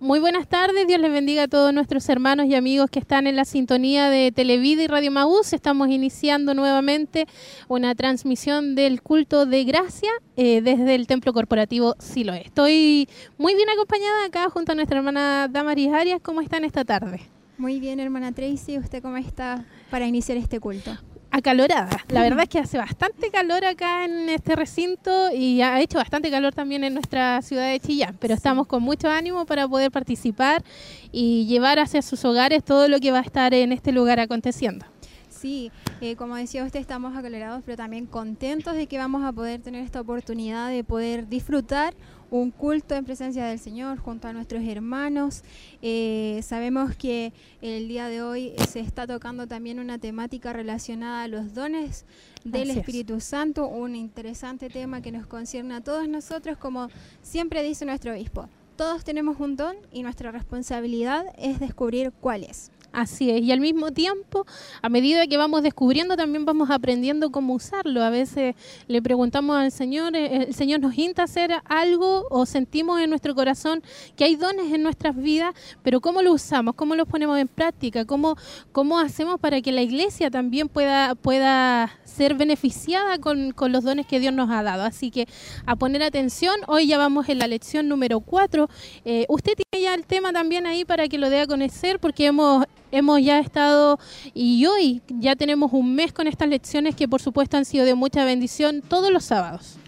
Muy buenas tardes, Dios les bendiga a todos nuestros hermanos y amigos que están en la sintonía de Televida y Radio Maús. Estamos iniciando nuevamente una transmisión del culto de gracia eh, desde el Templo Corporativo Siloé. Estoy muy bien acompañada acá junto a nuestra hermana Damaris Arias. ¿Cómo están esta tarde? Muy bien, hermana Tracy. ¿Usted cómo está para iniciar este culto? Acalorada. La verdad es que hace bastante calor acá en este recinto y ha hecho bastante calor también en nuestra ciudad de Chillán, pero estamos con mucho ánimo para poder participar y llevar hacia sus hogares todo lo que va a estar en este lugar aconteciendo. Sí, eh, como decía usted, estamos acalorados, pero también contentos de que vamos a poder tener esta oportunidad de poder disfrutar un culto en presencia del Señor junto a nuestros hermanos. Eh, sabemos que el día de hoy se está tocando también una temática relacionada a los dones del Espíritu Santo, un interesante tema que nos concierne a todos nosotros, como siempre dice nuestro obispo. Todos tenemos un don y nuestra responsabilidad es descubrir cuál es. Así es, y al mismo tiempo, a medida que vamos descubriendo, también vamos aprendiendo cómo usarlo. A veces le preguntamos al Señor, eh, el Señor nos insta a hacer algo o sentimos en nuestro corazón que hay dones en nuestras vidas, pero ¿cómo lo usamos? ¿Cómo los ponemos en práctica? ¿Cómo, cómo hacemos para que la iglesia también pueda, pueda ser beneficiada con, con los dones que Dios nos ha dado? Así que a poner atención, hoy ya vamos en la lección número 4. Eh, usted tiene ya el tema también ahí para que lo dé a conocer porque hemos hemos ya estado y hoy ya tenemos un mes con estas lecciones que por supuesto han sido de mucha bendición todos los sábados.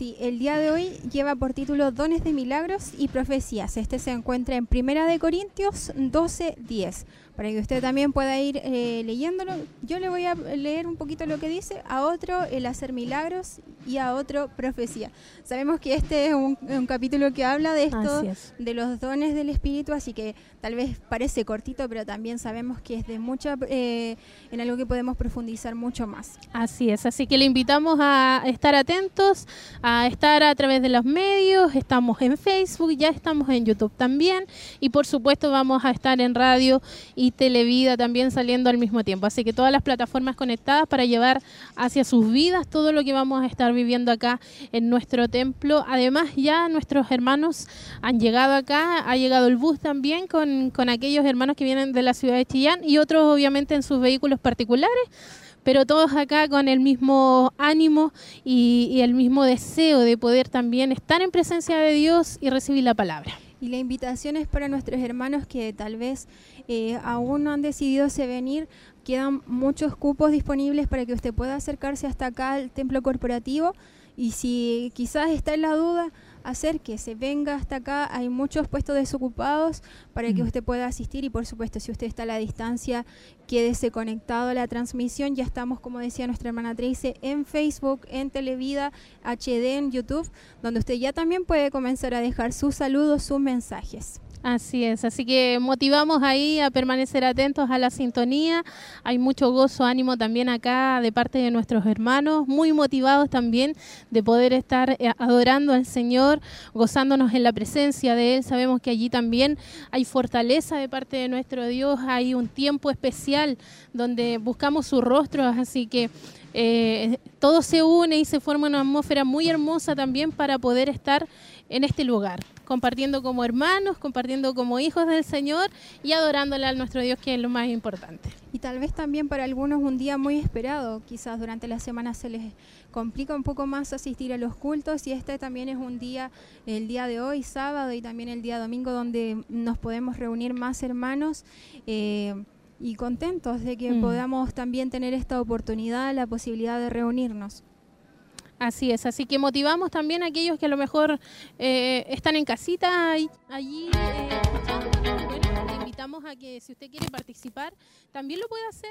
Sí, el día de hoy lleva por título Dones de Milagros y Profecías. Este se encuentra en Primera de Corintios 12:10 para que usted también pueda ir eh, leyéndolo. Yo le voy a leer un poquito lo que dice, a otro el hacer milagros y a otro profecía. Sabemos que este es un, capítulo que habla de esto, de los dones del Espíritu, así que tal vez parece cortito, pero también sabemos que es de mucha, eh, en algo que podemos profundizar mucho más. Así es, así que le invitamos a estar atentos, a estar a través de los medios, estamos en Facebook, ya estamos en YouTube también, y por supuesto vamos a estar en radio y Televida también saliendo al mismo tiempo. Así que todas las plataformas conectadas para llevar hacia sus vidas todo lo que vamos a estar viviendo acá en nuestro templo. Además ya nuestros hermanos han llegado acá, ha llegado el bus también con, con aquellos hermanos que vienen de la ciudad de Chillán y otros obviamente en sus vehículos particulares pero todos acá con el mismo ánimo y, y, el mismo deseo de poder también estar en presencia de Dios y recibir la palabra. Y la invitación es para nuestros hermanos que tal vez eh, aún no han decidido se venir. Quedan muchos cupos disponibles para que usted pueda acercarse hasta acá al templo corporativo. Y si quizás está en la duda, hacer que se venga hasta acá. Hay muchos puestos desocupados para que mm. usted pueda asistir y por supuesto si usted está a la distancia, quédese conectado a la transmisión. Ya estamos, como decía nuestra hermana Tracy, en Facebook, en Televida, HD, en YouTube, donde usted ya también puede comenzar a dejar sus saludos, sus mensajes. Así es, así que motivamos ahí a permanecer atentos a la sintonía. Hay mucho gozo, ánimo también acá de parte de nuestros hermanos, muy motivados también de poder estar eh, adorando al Señor, gozándonos en la presencia de Él. Sabemos que allí también hay fortaleza de parte de nuestro Dios, hay un tiempo especial donde buscamos su rostro, así que eh, todo se une y se forma una atmósfera muy hermosa también para poder estar en este lugar compartiendo como hermanos, compartiendo como hijos del Señor y adorándole a nuestro Dios, que es lo más importante. Y tal vez también para algunos un día muy esperado, quizás durante la semana se les complica un poco más asistir a los cultos y este también es un día, el día de hoy, sábado y también el día domingo, donde nos podemos reunir más hermanos. Eh, y contentos de que mm. podamos también tener esta oportunidad, la posibilidad de reunirnos. Así es, así que motivamos también a aquellos que a lo mejor eh, están en casita allí. Eh, invitamos a que si usted quiere participar, también lo puede hacer.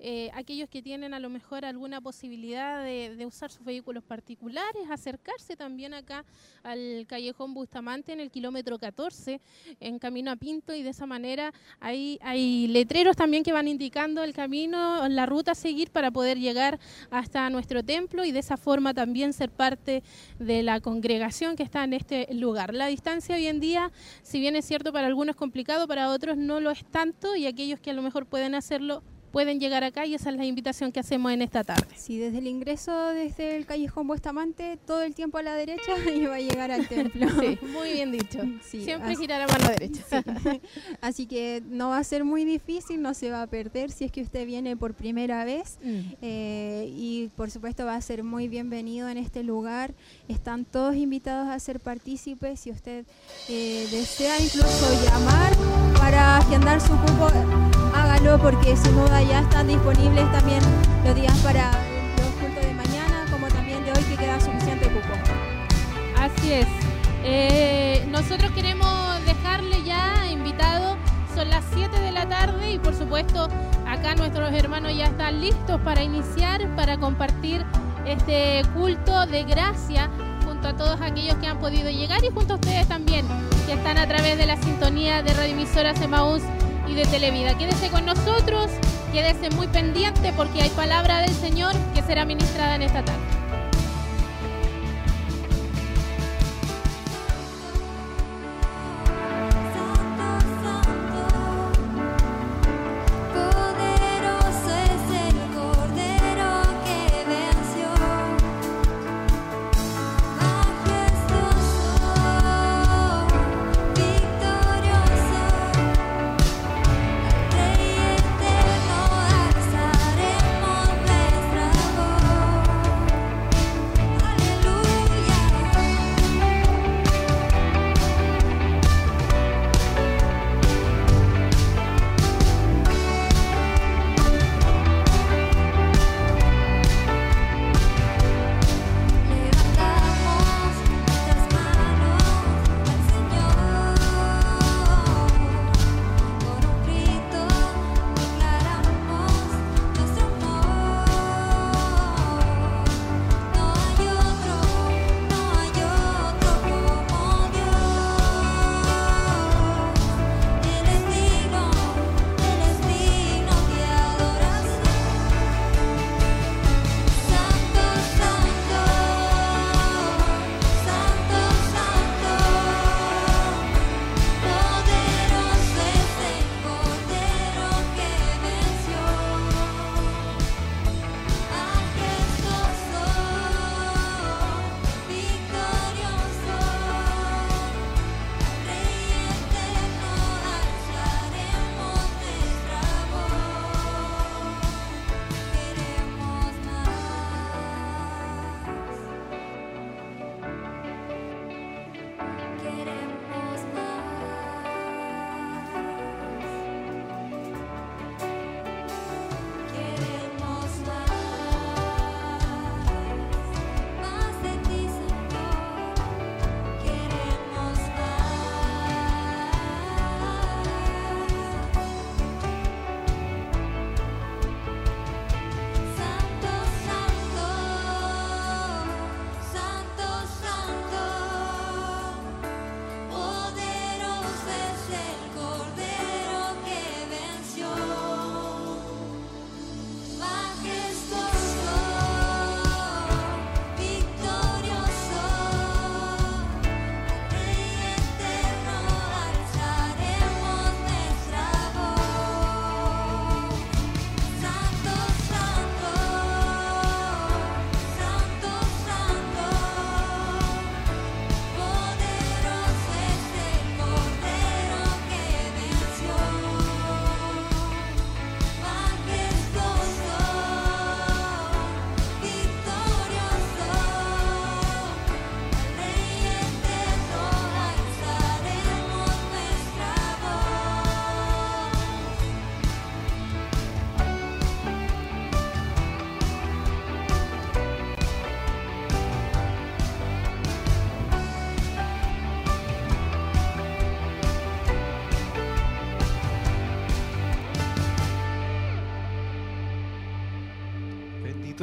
Eh, aquellos que tienen a lo mejor alguna posibilidad de, usar sus vehículos particulares, acercarse también acá al callejón Bustamante en el kilómetro 14, en camino a Pinto, y de esa manera hay, hay letreros también que van indicando el camino, la ruta a seguir para poder llegar hasta nuestro templo y de esa forma también ser parte de la congregación que está en este lugar. La distancia hoy en día, si bien es cierto para algunos es complicado, para otros no lo es tanto y aquellos que a lo mejor pueden hacerlo pueden llegar acá y esa es la invitación que hacemos en esta tarde. Sí, desde el ingreso, desde el callejón Bustamante, todo el tiempo a la derecha y va a llegar al templo. Sí, muy bien dicho. Siempre girará a la derecha. Así que no va a ser muy difícil, no se va a perder si es que usted viene por primera vez. Mm. Eh, y por supuesto va a ser muy bienvenido en este lugar. Están todos invitados a ser partícipes. Si usted eh, desea incluso llamar para agendar su cupo, hágalo porque sin duda ya están disponibles también los días para los cultos de mañana, como también de hoy que queda suficiente cupo. Así es. Eh, nosotros queremos dejarle ya invitado, son las 7 de la tarde y por supuesto acá nuestros hermanos ya están listos para iniciar, para compartir este culto de gracia junto a todos aquellos que han podido llegar y junto a ustedes también, que están a través de la sintonía de Radio Emisoras Emaús y de Televida. Quédese con nosotros, quédese muy pendiente porque hay palabra del Señor que será ministrada en esta tarde.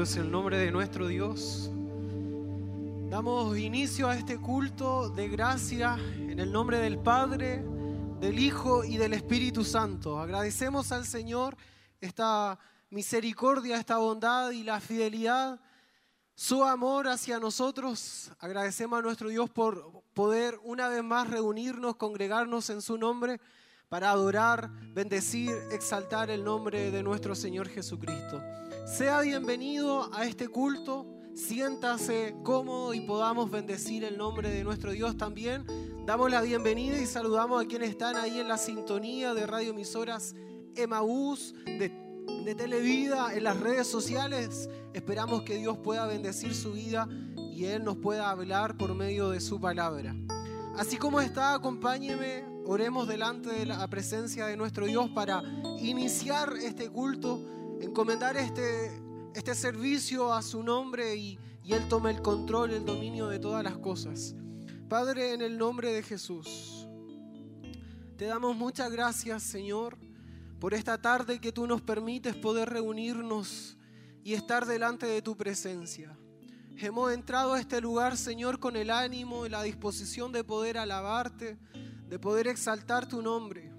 Es el nombre de nuestro Dios. Damos inicio a este culto de gracia en el nombre del Padre, del Hijo y del Espíritu Santo. Agradecemos al Señor esta misericordia, esta bondad y la fidelidad, su amor hacia nosotros. Agradecemos a nuestro Dios por poder una vez más reunirnos, congregarnos en su nombre para adorar, bendecir, exaltar el nombre de nuestro Señor Jesucristo. Sea bienvenido a este culto, siéntase cómodo y podamos bendecir el nombre de nuestro Dios también. Damos la bienvenida y saludamos a quienes están ahí en la sintonía de radioemisoras Emaús, de de Televida, en las redes sociales. Esperamos que Dios pueda bendecir su vida y Él nos pueda hablar por medio de su palabra. Así como está, acompáñeme, oremos delante de la presencia de nuestro Dios para iniciar este culto, encomendar este, este servicio a su nombre y, y Él tome el control, el dominio de todas las cosas. Padre, en el nombre de Jesús, te damos muchas gracias, Señor por esta tarde que tú nos permites poder reunirnos y estar delante de tu presencia. Hemos entrado a este lugar, Señor, con el ánimo y la disposición de poder alabarte, de poder exaltar tu nombre.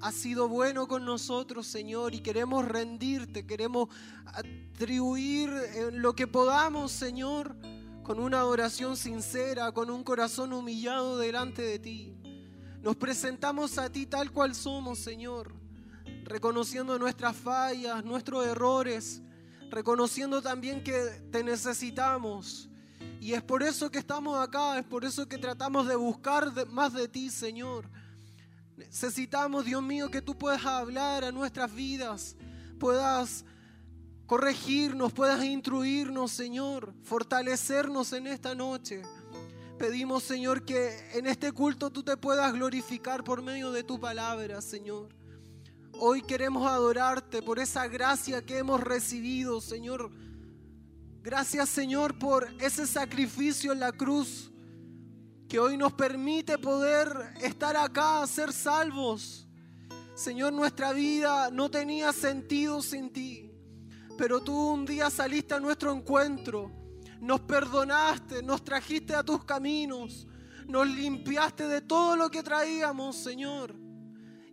Has sido bueno con nosotros, Señor, y queremos rendirte, queremos atribuir en lo que podamos, Señor, con una oración sincera, con un corazón humillado delante de ti. Nos presentamos a ti tal cual somos, Señor reconociendo nuestras fallas, nuestros errores, reconociendo también que te necesitamos. Y es por eso que estamos acá, es por eso que tratamos de buscar más de ti, Señor. Necesitamos, Dios mío, que tú puedas hablar a nuestras vidas, puedas corregirnos, puedas instruirnos, Señor, fortalecernos en esta noche. Pedimos, Señor, que en este culto tú te puedas glorificar por medio de tu palabra, Señor. Hoy queremos adorarte por esa gracia que hemos recibido, Señor. Gracias, Señor, por ese sacrificio en la cruz que hoy nos permite poder estar acá, ser salvos. Señor, nuestra vida no tenía sentido sin ti, pero tú un día saliste a nuestro encuentro, nos perdonaste, nos trajiste a tus caminos, nos limpiaste de todo lo que traíamos, Señor.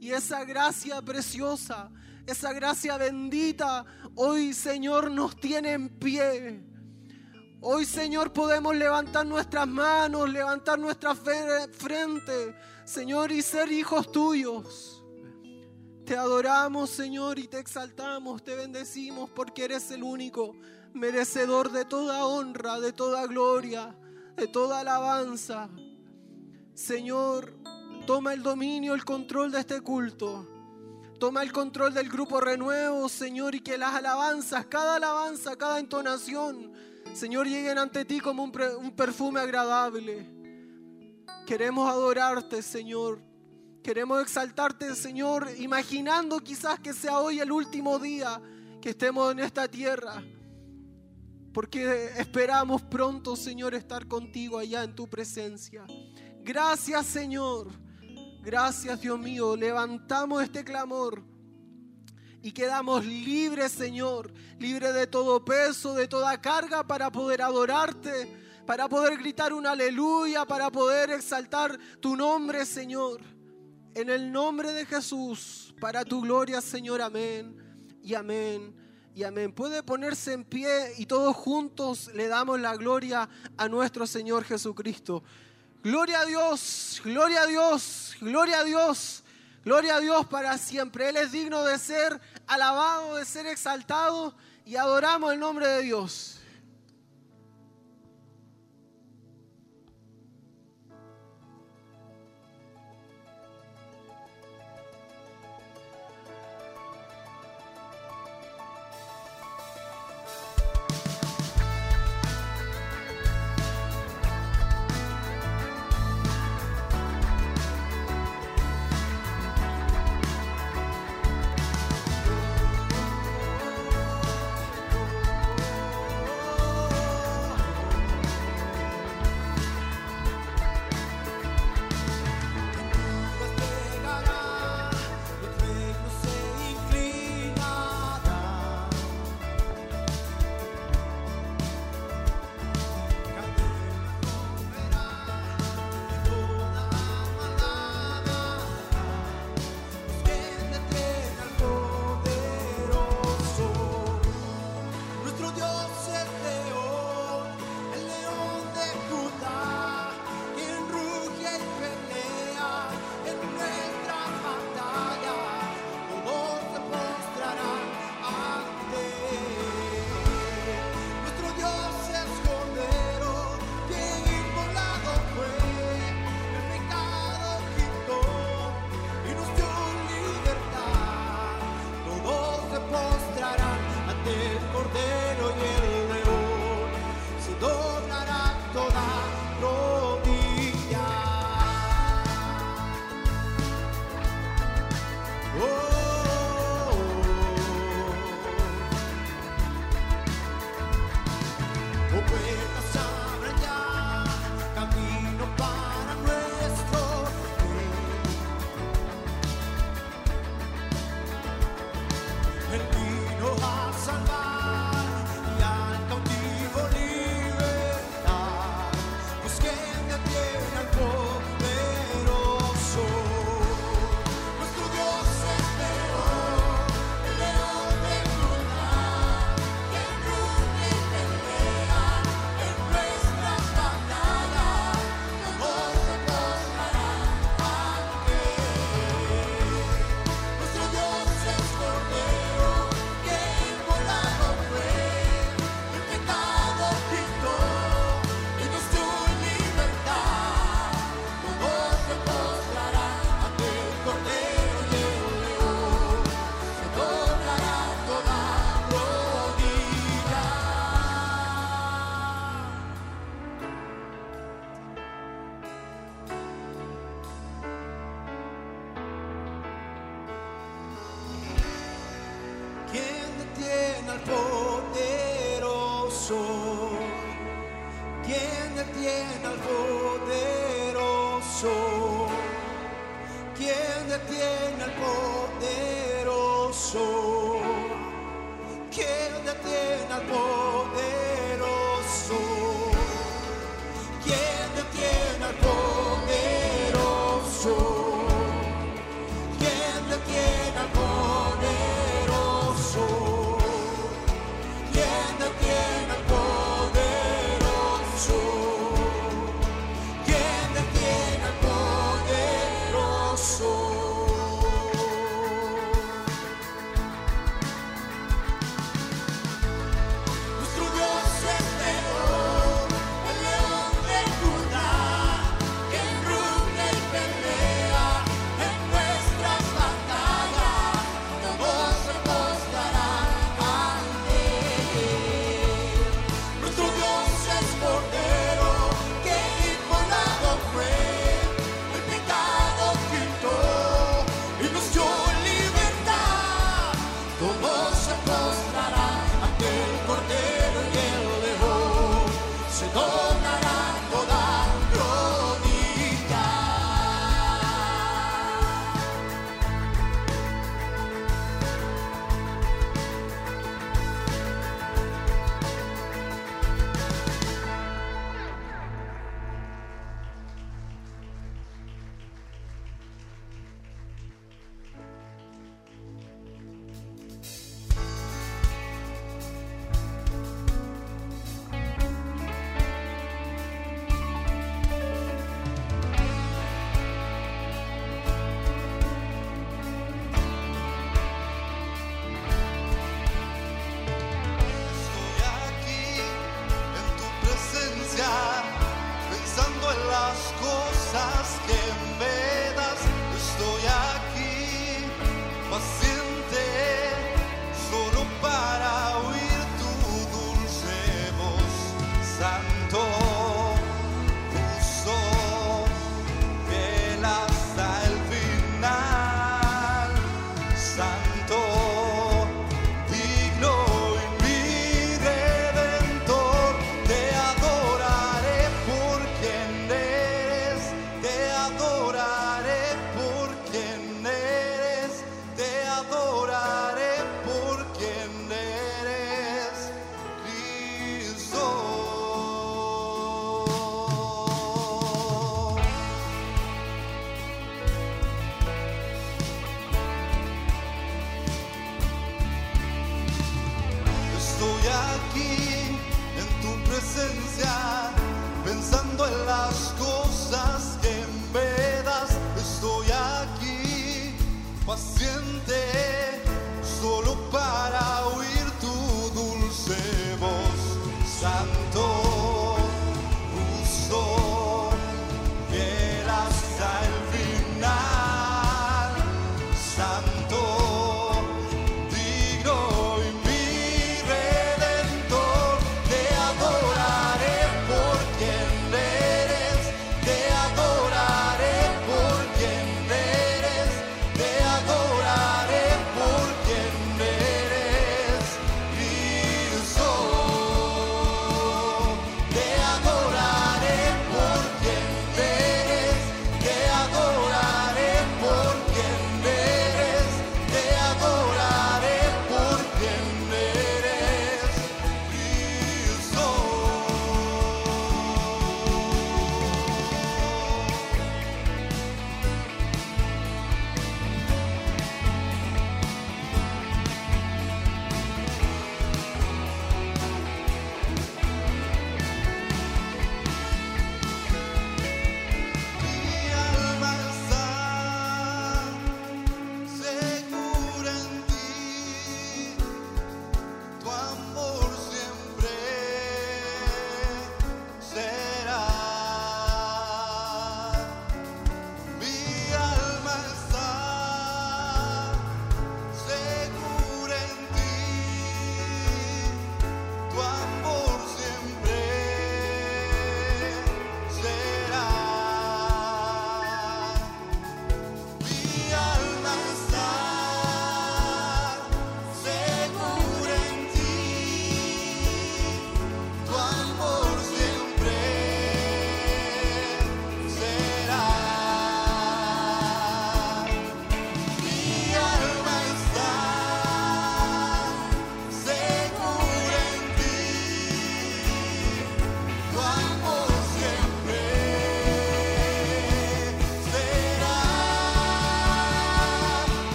Y esa gracia preciosa, esa gracia bendita, hoy Señor nos tiene en pie. Hoy Señor podemos levantar nuestras manos, levantar nuestra frente, Señor, y ser hijos tuyos. Te adoramos, Señor, y te exaltamos, te bendecimos porque eres el único merecedor de toda honra, de toda gloria, de toda alabanza. Señor, Toma el dominio, el control de este culto. Toma el control del grupo renuevo, Señor, y que las alabanzas, cada alabanza, cada entonación, Señor, lleguen ante ti como un, perfume agradable. Queremos adorarte, Señor. Queremos exaltarte, Señor, imaginando quizás que sea hoy el último día que estemos en esta tierra. Porque esperamos pronto, Señor, estar contigo allá en tu presencia. Gracias, Señor. Gracias Dios mío, levantamos este clamor y quedamos libres Señor, libres de todo peso, de toda carga para poder adorarte, para poder gritar un aleluya, para poder exaltar tu nombre Señor. En el nombre de Jesús, para tu gloria Señor, amén y amén y amén. Puede ponerse en pie y todos juntos le damos la gloria a nuestro Señor Jesucristo. Gloria a Dios, gloria a Dios, gloria a Dios, gloria a Dios para siempre. Él es digno de ser alabado, de ser exaltado y adoramos el nombre de Dios.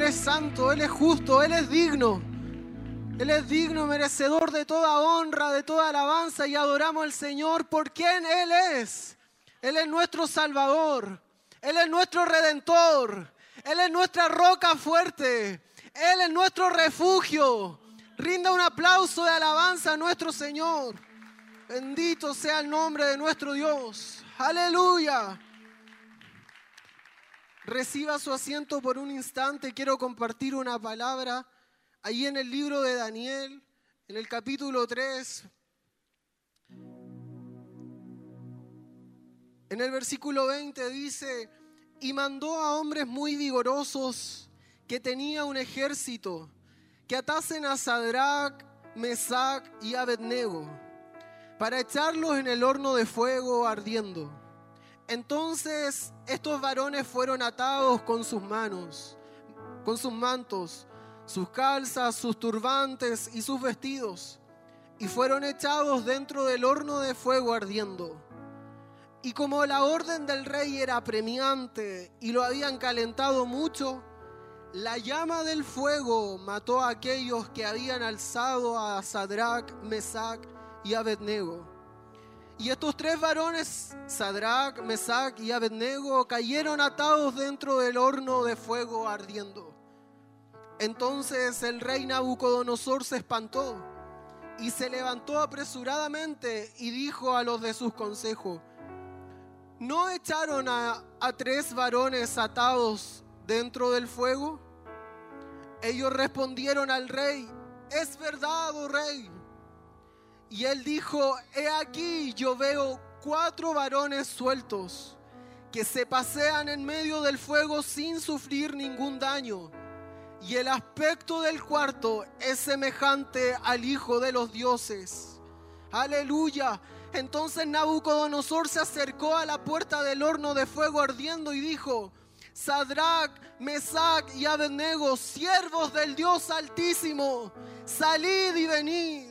Él es santo, Él es justo, Él es digno. Él es digno, merecedor de toda honra, de toda alabanza y adoramos al Señor por quien Él es. Él es nuestro Salvador, Él es nuestro Redentor, Él es nuestra roca fuerte, Él es nuestro refugio. Rinda un aplauso de alabanza a nuestro Señor. Bendito sea el nombre de nuestro Dios. Aleluya. Reciba su asiento por un instante. Quiero compartir una palabra ahí en el libro de Daniel, en el capítulo 3. En el versículo 20 dice, y mandó a hombres muy vigorosos que tenía un ejército, que atasen a Sadrach, Mesach y Abednego, para echarlos en el horno de fuego ardiendo. Entonces estos varones fueron atados con sus manos, con sus mantos, sus calzas, sus turbantes y sus vestidos, y fueron echados dentro del horno de fuego ardiendo. Y como la orden del rey era premiante y lo habían calentado mucho, la llama del fuego mató a aquellos que habían alzado a Sadrach, Mesach y Abednego. Y estos tres varones, Sadrach, Mesach y Abednego, cayeron atados dentro del horno de fuego ardiendo. Entonces el rey Nabucodonosor se espantó y se levantó apresuradamente y dijo a los de sus consejos, ¿no echaron a, a tres varones atados dentro del fuego? Ellos respondieron al rey, es verdad, oh rey. Y él dijo, he aquí yo veo cuatro varones sueltos que se pasean en medio del fuego sin sufrir ningún daño. Y el aspecto del cuarto es semejante al Hijo de los dioses. Aleluya. Entonces Nabucodonosor se acercó a la puerta del horno de fuego ardiendo y dijo, Sadrach, Mesach y Abednego, siervos del Dios Altísimo, salid y venid.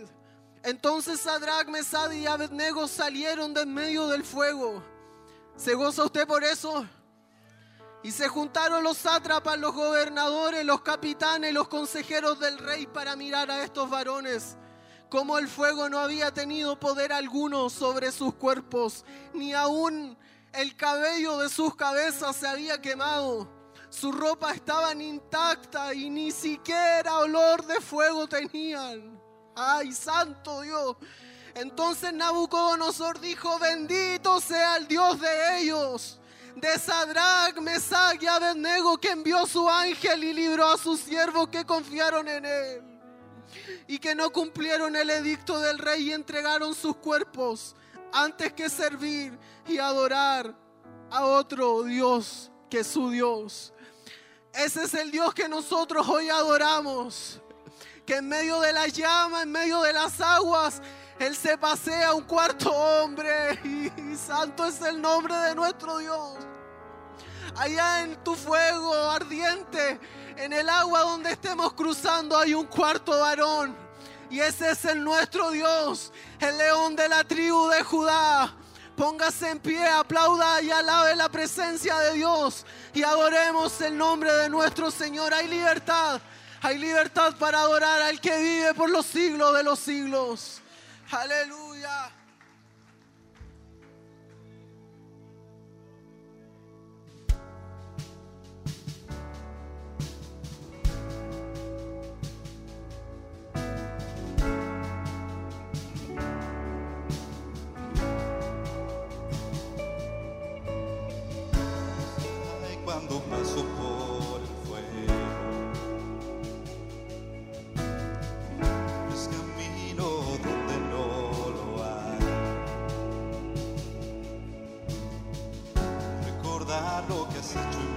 Entonces Sadrach, Mesach y Abednego salieron de en medio del fuego. ¿Se goza usted por eso? Y se juntaron los sátrapas, los gobernadores, los capitanes, los consejeros del rey para mirar a estos varones. Como el fuego no había tenido poder alguno sobre sus cuerpos, ni aún el cabello de sus cabezas se había quemado. Su ropa estaba intacta y ni siquiera olor de fuego tenían. ¡Ay, santo Dios! Entonces Nabucodonosor dijo, bendito sea el Dios de ellos, de Sadrach, Mesach y Abednego, que envió su ángel y libró a sus siervos que confiaron en él. Y que no cumplieron el edicto del rey y entregaron sus cuerpos antes que servir y adorar a otro Dios que su Dios. Ese es el Dios que nosotros hoy adoramos. Que en medio de la llama, en medio de las aguas, Él se pasea un cuarto hombre. Y, santo es el nombre de nuestro Dios. Allá en tu fuego ardiente, en el agua donde estemos cruzando, hay un cuarto varón. Y ese es el nuestro Dios, el león de la tribu de Judá. Póngase en pie, aplauda y alabe la presencia de Dios y adoremos el nombre de nuestro Señor. Hay libertad, hay libertad para adorar al que vive por los siglos de los siglos. Aleluya. Recordar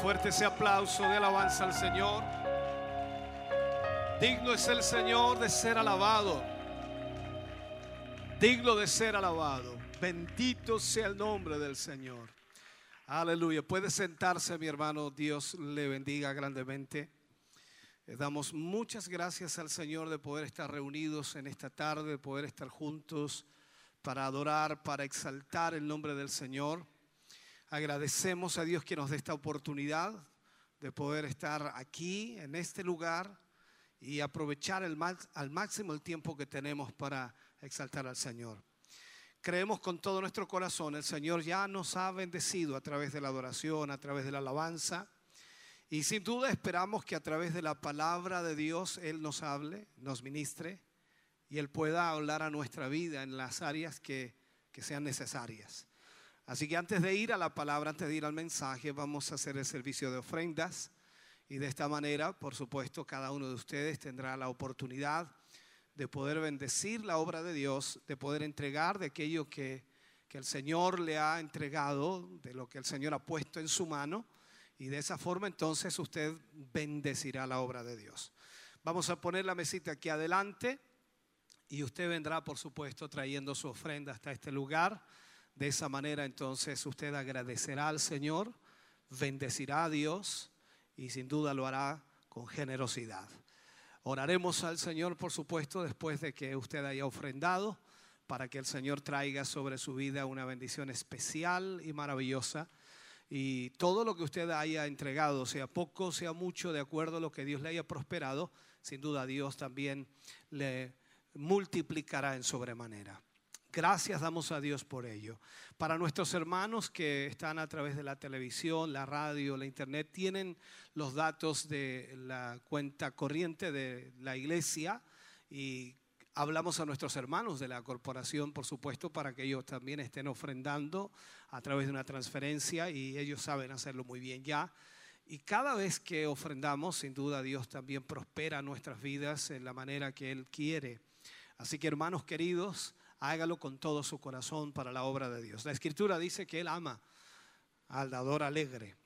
Fuerte ese aplauso de alabanza al Señor. Digno es el Señor de ser alabado. Digno de ser alabado. Bendito sea el nombre del Señor. Aleluya. Puede sentarse, mi hermano. Dios le bendiga grandemente. Le damos muchas gracias al Señor de poder estar reunidos en esta tarde, de poder estar juntos para adorar, para exaltar el nombre del Señor. Agradecemos a Dios que nos dé esta oportunidad de poder estar aquí, en este lugar, y aprovechar el al máximo el tiempo que tenemos para exaltar al Señor. Creemos con todo nuestro corazón, el Señor ya nos ha bendecido a través de la adoración, a través de la alabanza, y sin duda esperamos que a través de la palabra de Dios Él nos hable, nos ministre, y Él pueda hablar a nuestra vida en las áreas que, que sean necesarias. Así que antes de ir a la palabra, antes de ir al mensaje, vamos a hacer el servicio de ofrendas. Y de esta manera, por supuesto, cada uno de ustedes tendrá la oportunidad de poder bendecir la obra de Dios, de poder entregar de aquello que, que el Señor le ha entregado, de lo que el Señor ha puesto en su mano. Y de esa forma entonces usted bendecirá la obra de Dios. Vamos a poner la mesita aquí adelante y usted vendrá, por supuesto, trayendo su ofrenda hasta este lugar. De esa manera entonces usted agradecerá al Señor, bendecirá a Dios y sin duda lo hará con generosidad. Oraremos al Señor, por supuesto, después de que usted haya ofrendado, para que el Señor traiga sobre su vida una bendición especial y maravillosa. Y todo lo que usted haya entregado, sea poco, sea mucho, de acuerdo a lo que Dios le haya prosperado, sin duda Dios también le multiplicará en sobremanera. Gracias damos a Dios por ello. Para nuestros hermanos que están a través de la televisión, la radio, la internet, tienen los datos de la cuenta corriente de la iglesia y hablamos a nuestros hermanos de la corporación, por supuesto, para que ellos también estén ofrendando a través de una transferencia y ellos saben hacerlo muy bien ya. Y cada vez que ofrendamos, sin duda Dios también prospera nuestras vidas en la manera que Él quiere. Así que hermanos queridos, hágalo con todo su corazón para la obra de Dios. La escritura dice que Él ama al dador alegre.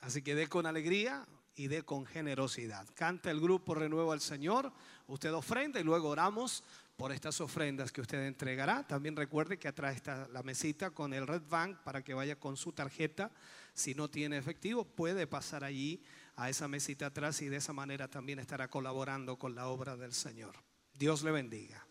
Así que dé con alegría y dé con generosidad. Canta el grupo Renuevo al Señor, usted ofrenda y luego oramos por estas ofrendas que usted entregará. También recuerde que atrás está la mesita con el Red Bank para que vaya con su tarjeta. Si no tiene efectivo, puede pasar allí a esa mesita atrás y de esa manera también estará colaborando con la obra del Señor. Dios le bendiga.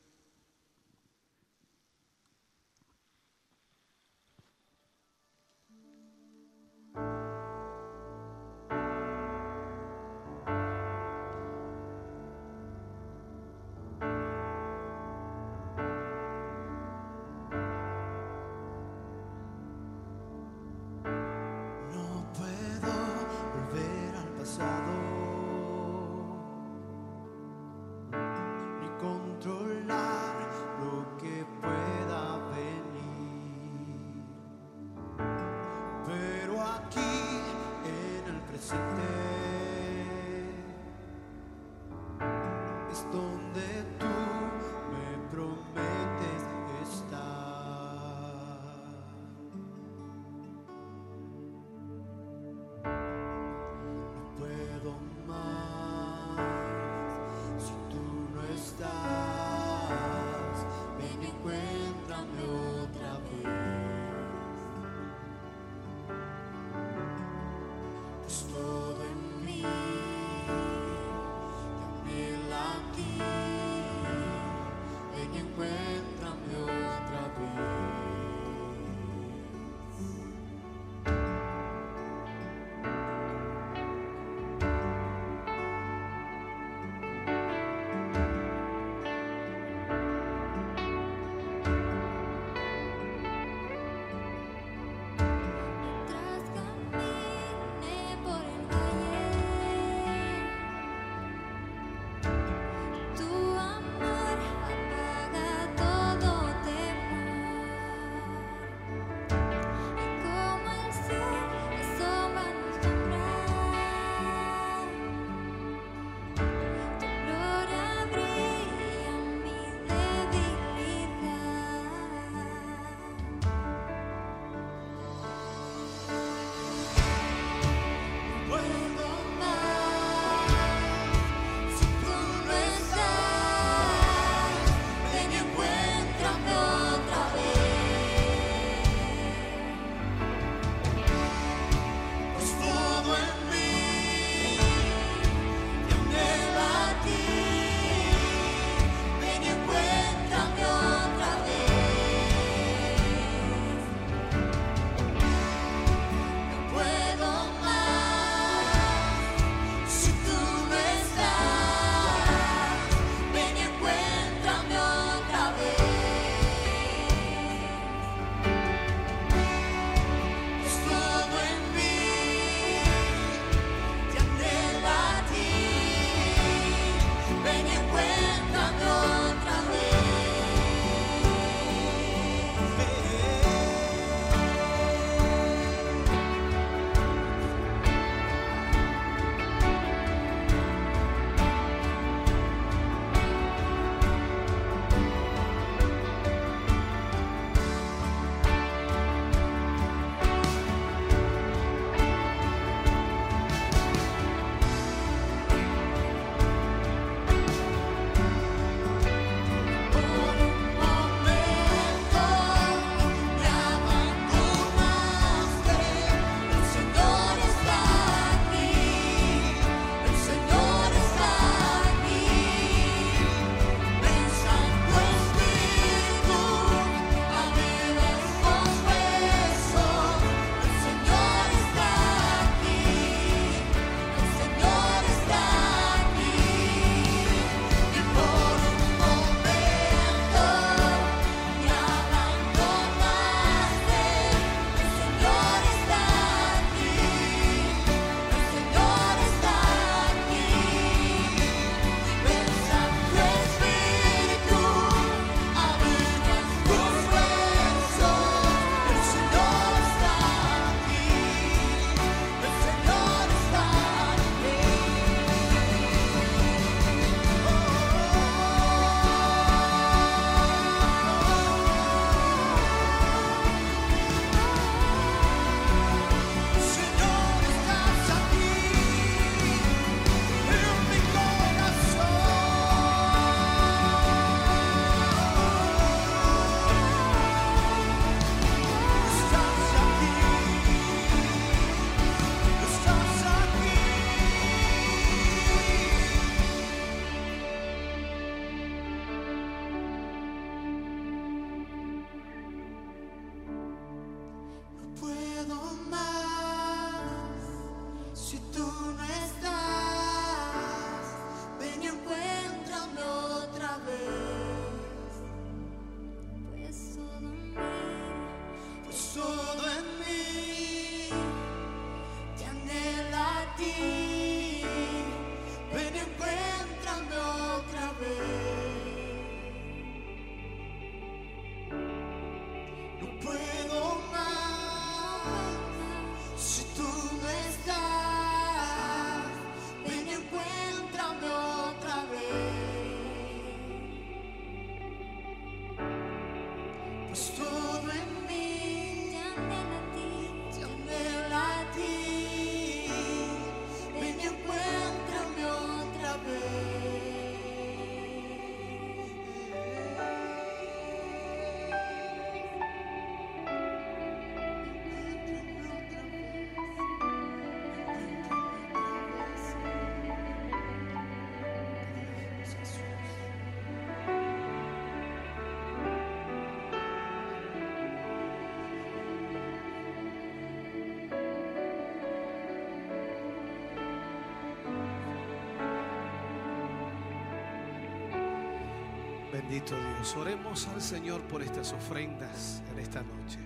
Bendito Dios. Oremos al Señor por estas ofrendas en esta noche.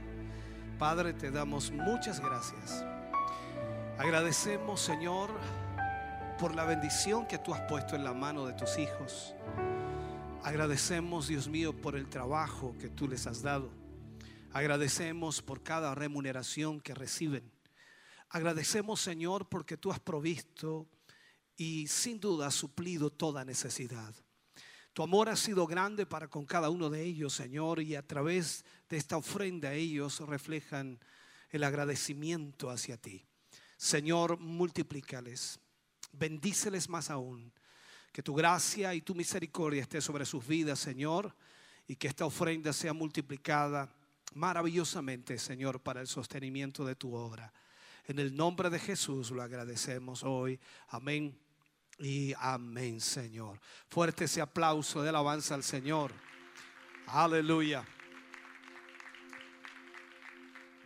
Padre, te damos muchas gracias. Agradecemos, Señor, por la bendición que tú has puesto en la mano de tus hijos. Agradecemos, Dios mío, por el trabajo que tú les has dado. Agradecemos por cada remuneración que reciben. Agradecemos, Señor, porque tú has provisto y sin duda has suplido toda necesidad. Tu amor ha sido grande para con cada uno de ellos, Señor, y a través de esta ofrenda ellos reflejan el agradecimiento hacia ti. Señor, multiplícales, bendíceles más aún. Que tu gracia y tu misericordia esté sobre sus vidas, Señor, y que esta ofrenda sea multiplicada maravillosamente, Señor, para el sostenimiento de tu obra. En el nombre de Jesús lo agradecemos hoy. Amén y amén, Señor. Fuerte ese aplauso de alabanza al Señor. Aleluya.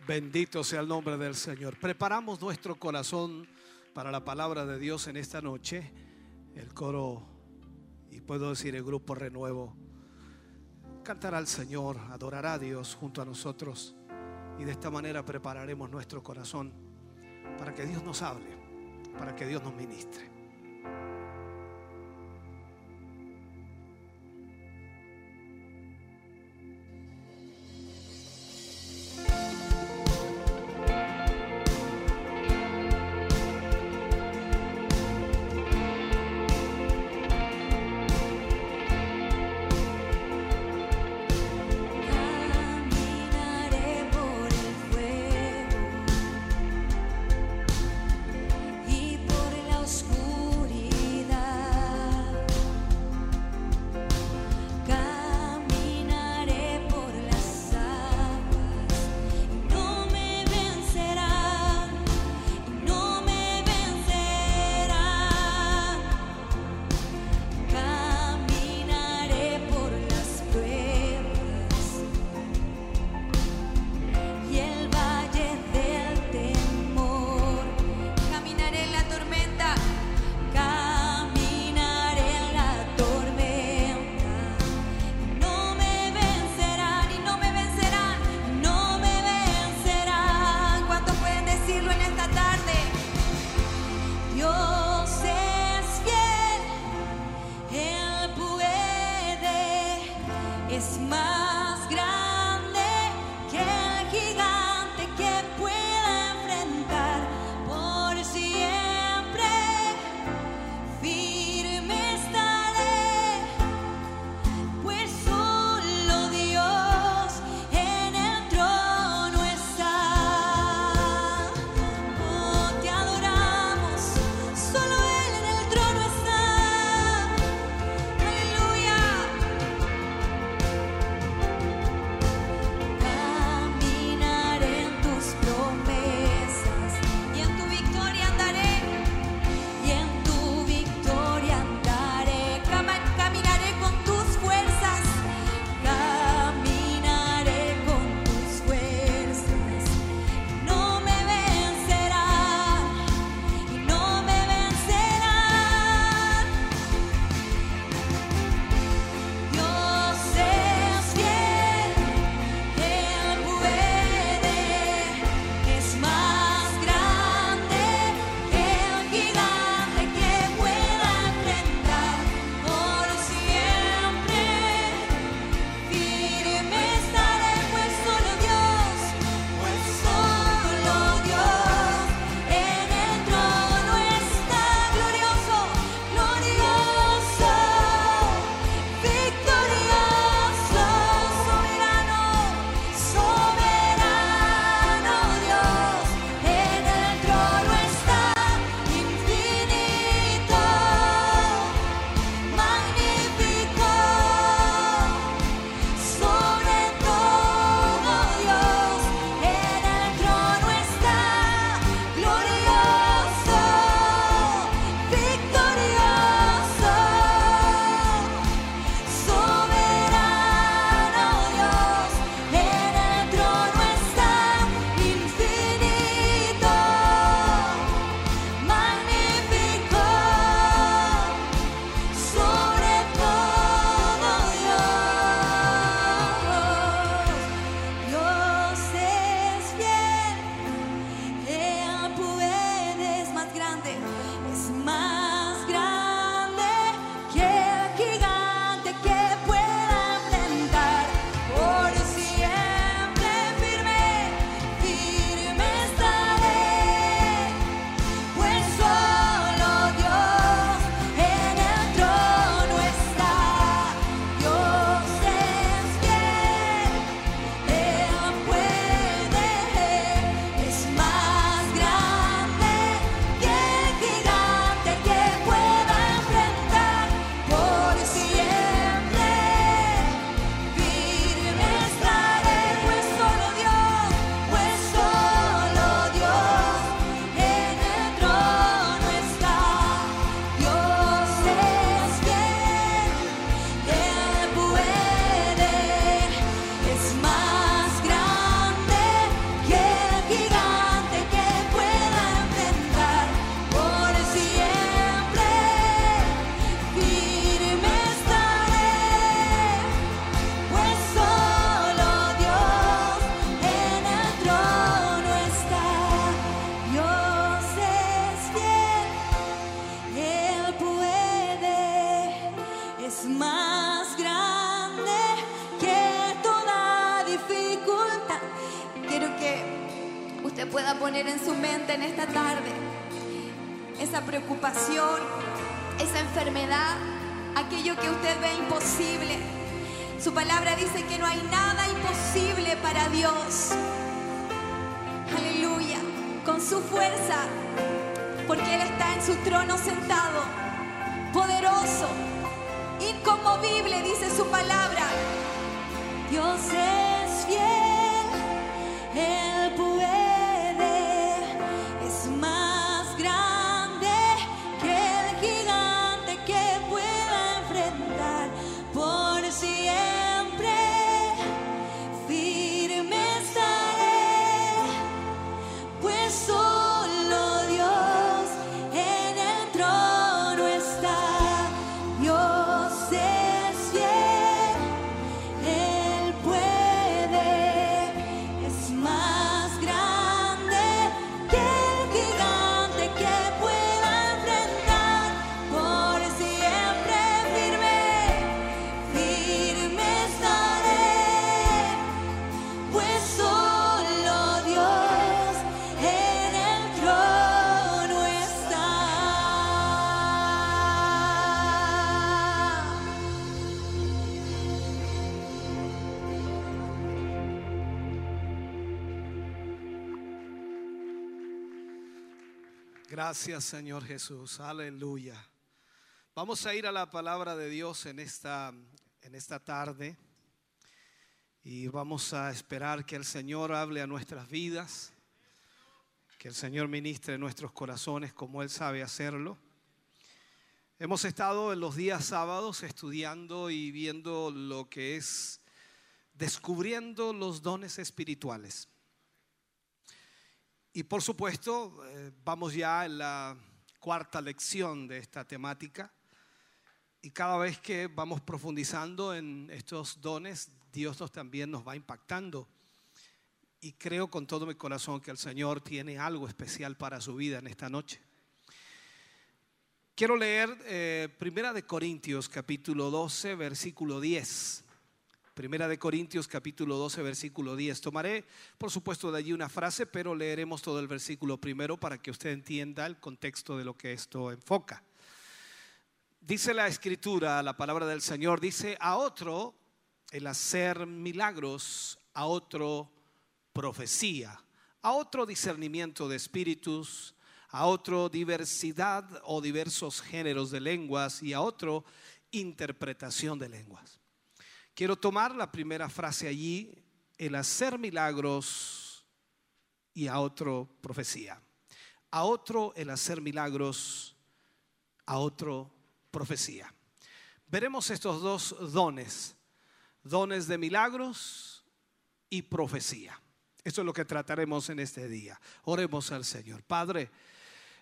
Bendito sea el nombre del Señor. Preparamos nuestro corazón para la palabra de Dios en esta noche. El coro, y puedo decir el grupo Renuevo, cantará al Señor, adorará a Dios junto a nosotros. Y de esta manera prepararemos nuestro corazón para que Dios nos hable, para que Dios nos ministre. Gracias Señor Jesús, aleluya. Vamos a ir a la palabra de Dios en esta, en esta tarde y vamos a esperar que el Señor hable a nuestras vidas, que el Señor ministre nuestros corazones como Él sabe hacerlo. Hemos estado en los días sábados estudiando y viendo lo que es descubriendo los dones espirituales. Y por supuesto, eh, vamos ya en la cuarta lección de esta temática. Y cada vez que vamos profundizando en estos dones, Dios nos también nos va impactando. Y creo con todo mi corazón que el Señor tiene algo especial para su vida en esta noche. Quiero leer eh, Primera de Corintios capítulo 12, versículo 10. Primera de Corintios capítulo 12 versículo 10. Tomaré por supuesto de allí una frase, pero leeremos todo el versículo primero para que usted entienda el contexto de lo que esto enfoca. Dice la escritura, la palabra del Señor, dice a otro el hacer milagros, a otro profecía, a otro discernimiento de espíritus, a otro diversidad o diversos géneros de lenguas y a otro interpretación de lenguas. Quiero tomar la primera frase allí, el hacer milagros y a otro profecía. A otro el hacer milagros, a otro profecía. Veremos estos dos dones, dones de milagros y profecía. Esto es lo que trataremos en este día. Oremos al Señor. Padre,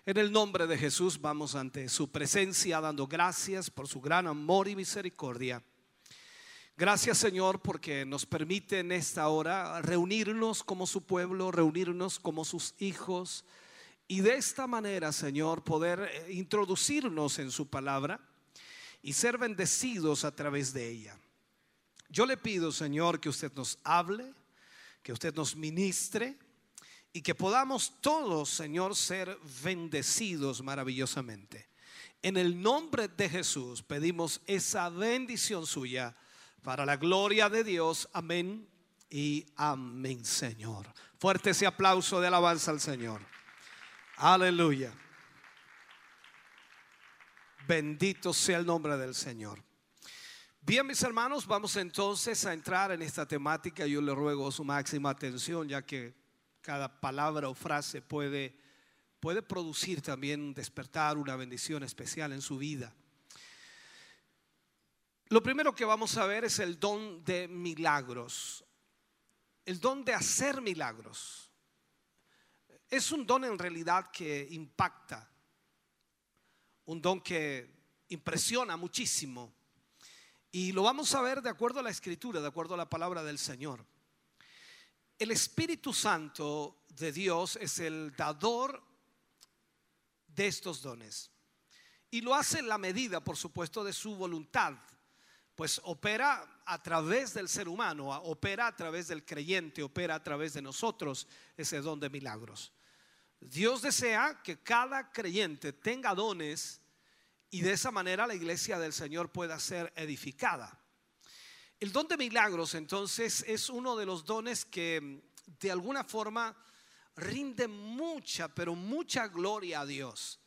en el nombre de Jesús vamos ante su presencia dando gracias por su gran amor y misericordia. Gracias Señor porque nos permite en esta hora reunirnos como su pueblo, reunirnos como sus hijos y de esta manera Señor poder eh, introducirnos en su palabra y ser bendecidos a través de ella. Yo le pido Señor que usted nos hable, que usted nos ministre y que podamos todos Señor ser bendecidos maravillosamente. En el nombre de Jesús pedimos esa bendición suya para la gloria de Dios. Amén y amén, Señor. Fuerte ese aplauso de alabanza al Señor. Aleluya. Bendito sea el nombre del Señor. Bien, mis hermanos, vamos entonces a entrar en esta temática. Yo le ruego su máxima atención, ya que cada palabra o frase puede, puede producir también despertar una bendición especial en su vida. Lo primero que vamos a ver es el don de milagros. El don de hacer milagros. Es un don en realidad que impacta. Un don que impresiona muchísimo. Y lo vamos a ver de acuerdo a la escritura, de acuerdo a la palabra del Señor. El Espíritu Santo de Dios es el dador de estos dones. Y lo hace en la medida, por supuesto, de su voluntad pues opera a través del ser humano, opera a través del creyente, opera a través de nosotros ese don de milagros. Dios desea que cada creyente tenga dones y de esa manera la iglesia del Señor pueda ser edificada. El don de milagros entonces es uno de los dones que de alguna forma rinde mucha, pero mucha gloria a Dios.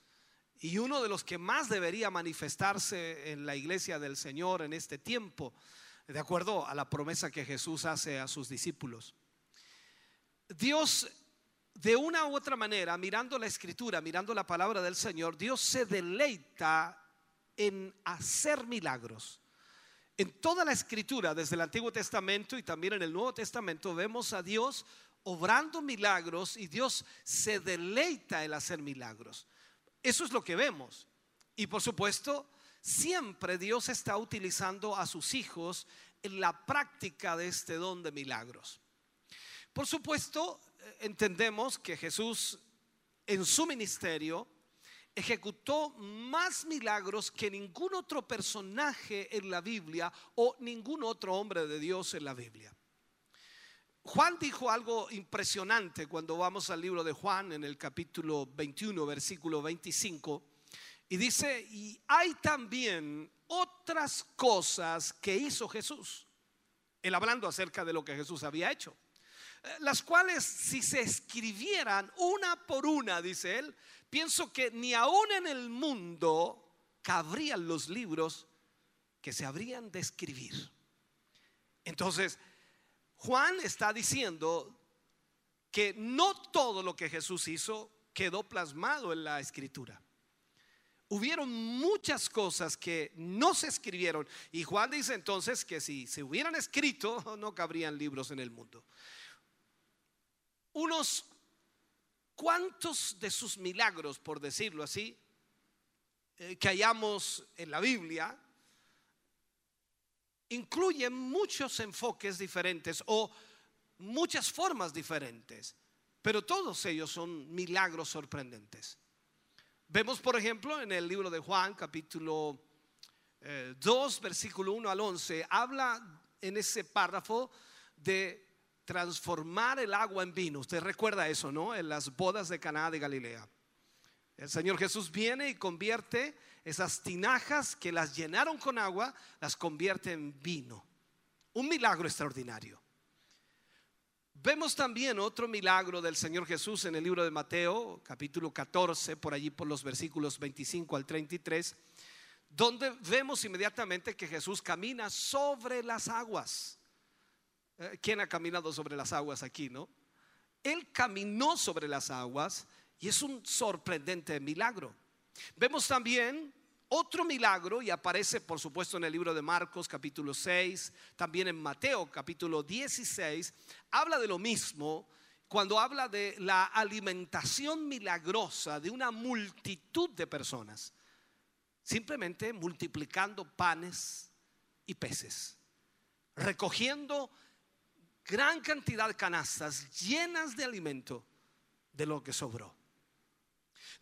Y uno de los que más debería manifestarse en la iglesia del Señor en este tiempo, de acuerdo a la promesa que Jesús hace a sus discípulos. Dios, de una u otra manera, mirando la escritura, mirando la palabra del Señor, Dios se deleita en hacer milagros. En toda la escritura, desde el Antiguo Testamento y también en el Nuevo Testamento, vemos a Dios obrando milagros y Dios se deleita en hacer milagros. Eso es lo que vemos. Y por supuesto, siempre Dios está utilizando a sus hijos en la práctica de este don de milagros. Por supuesto, eh, entendemos que Jesús en su ministerio ejecutó más milagros que ningún otro personaje en la Biblia o ningún otro hombre de Dios en la Biblia. Juan dijo algo impresionante cuando vamos al libro de Juan en el capítulo 21, versículo 25, y dice, y hay también otras cosas que hizo Jesús, él hablando acerca de lo que Jesús había hecho, eh, las cuales si se escribieran una por una, dice él, pienso que ni aún en el mundo cabrían los libros que se habrían de escribir. Entonces, Juan está diciendo que no todo lo que Jesús hizo quedó plasmado en la escritura. Hubieron muchas cosas que no se escribieron y Juan dice entonces que si se hubieran escrito no cabrían libros en el mundo. Unos cuantos de sus milagros, por decirlo así, eh, que hallamos en la Biblia, incluyen muchos enfoques diferentes o muchas formas diferentes, pero todos ellos son milagros sorprendentes. Vemos, por ejemplo, en el libro de Juan, capítulo 2, eh, versículo 1 al 11, habla en ese párrafo de transformar el agua en vino. Usted recuerda eso, ¿no? En las bodas de Caná de Galilea. El Señor Jesús viene y convierte esas tinajas que las llenaron con agua, las convierte en vino. Un milagro extraordinario. Vemos también otro milagro del Señor Jesús en el libro de Mateo, capítulo 14, por allí por los versículos 25 al 33, donde vemos inmediatamente que Jesús camina sobre las aguas. Eh, ¿Quién ha caminado sobre las aguas aquí, no? Él caminó sobre las aguas y es un sorprendente milagro. Vemos también otro milagro y aparece por supuesto en el libro de Marcos capítulo 6, también en Mateo capítulo 16, habla de lo mismo cuando habla de la alimentación milagrosa de una multitud de personas, simplemente multiplicando panes y peces, recogiendo gran cantidad de canastas llenas de alimento de lo que sobró.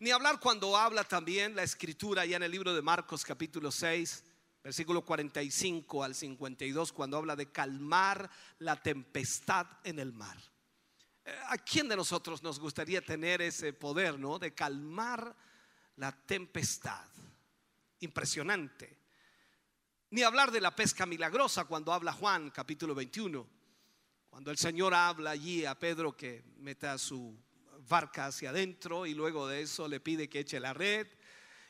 Ni hablar cuando habla también la escritura ya en el libro de Marcos capítulo 6, versículo 45 al 52, cuando habla de calmar la tempestad en el mar. Eh, ¿A quién de nosotros nos gustaría tener ese poder, no? De calmar la tempestad. Impresionante. Ni hablar de la pesca milagrosa cuando habla Juan capítulo 21. Cuando el Señor habla allí a Pedro que meta su barca hacia adentro y luego de eso le pide que eche la red.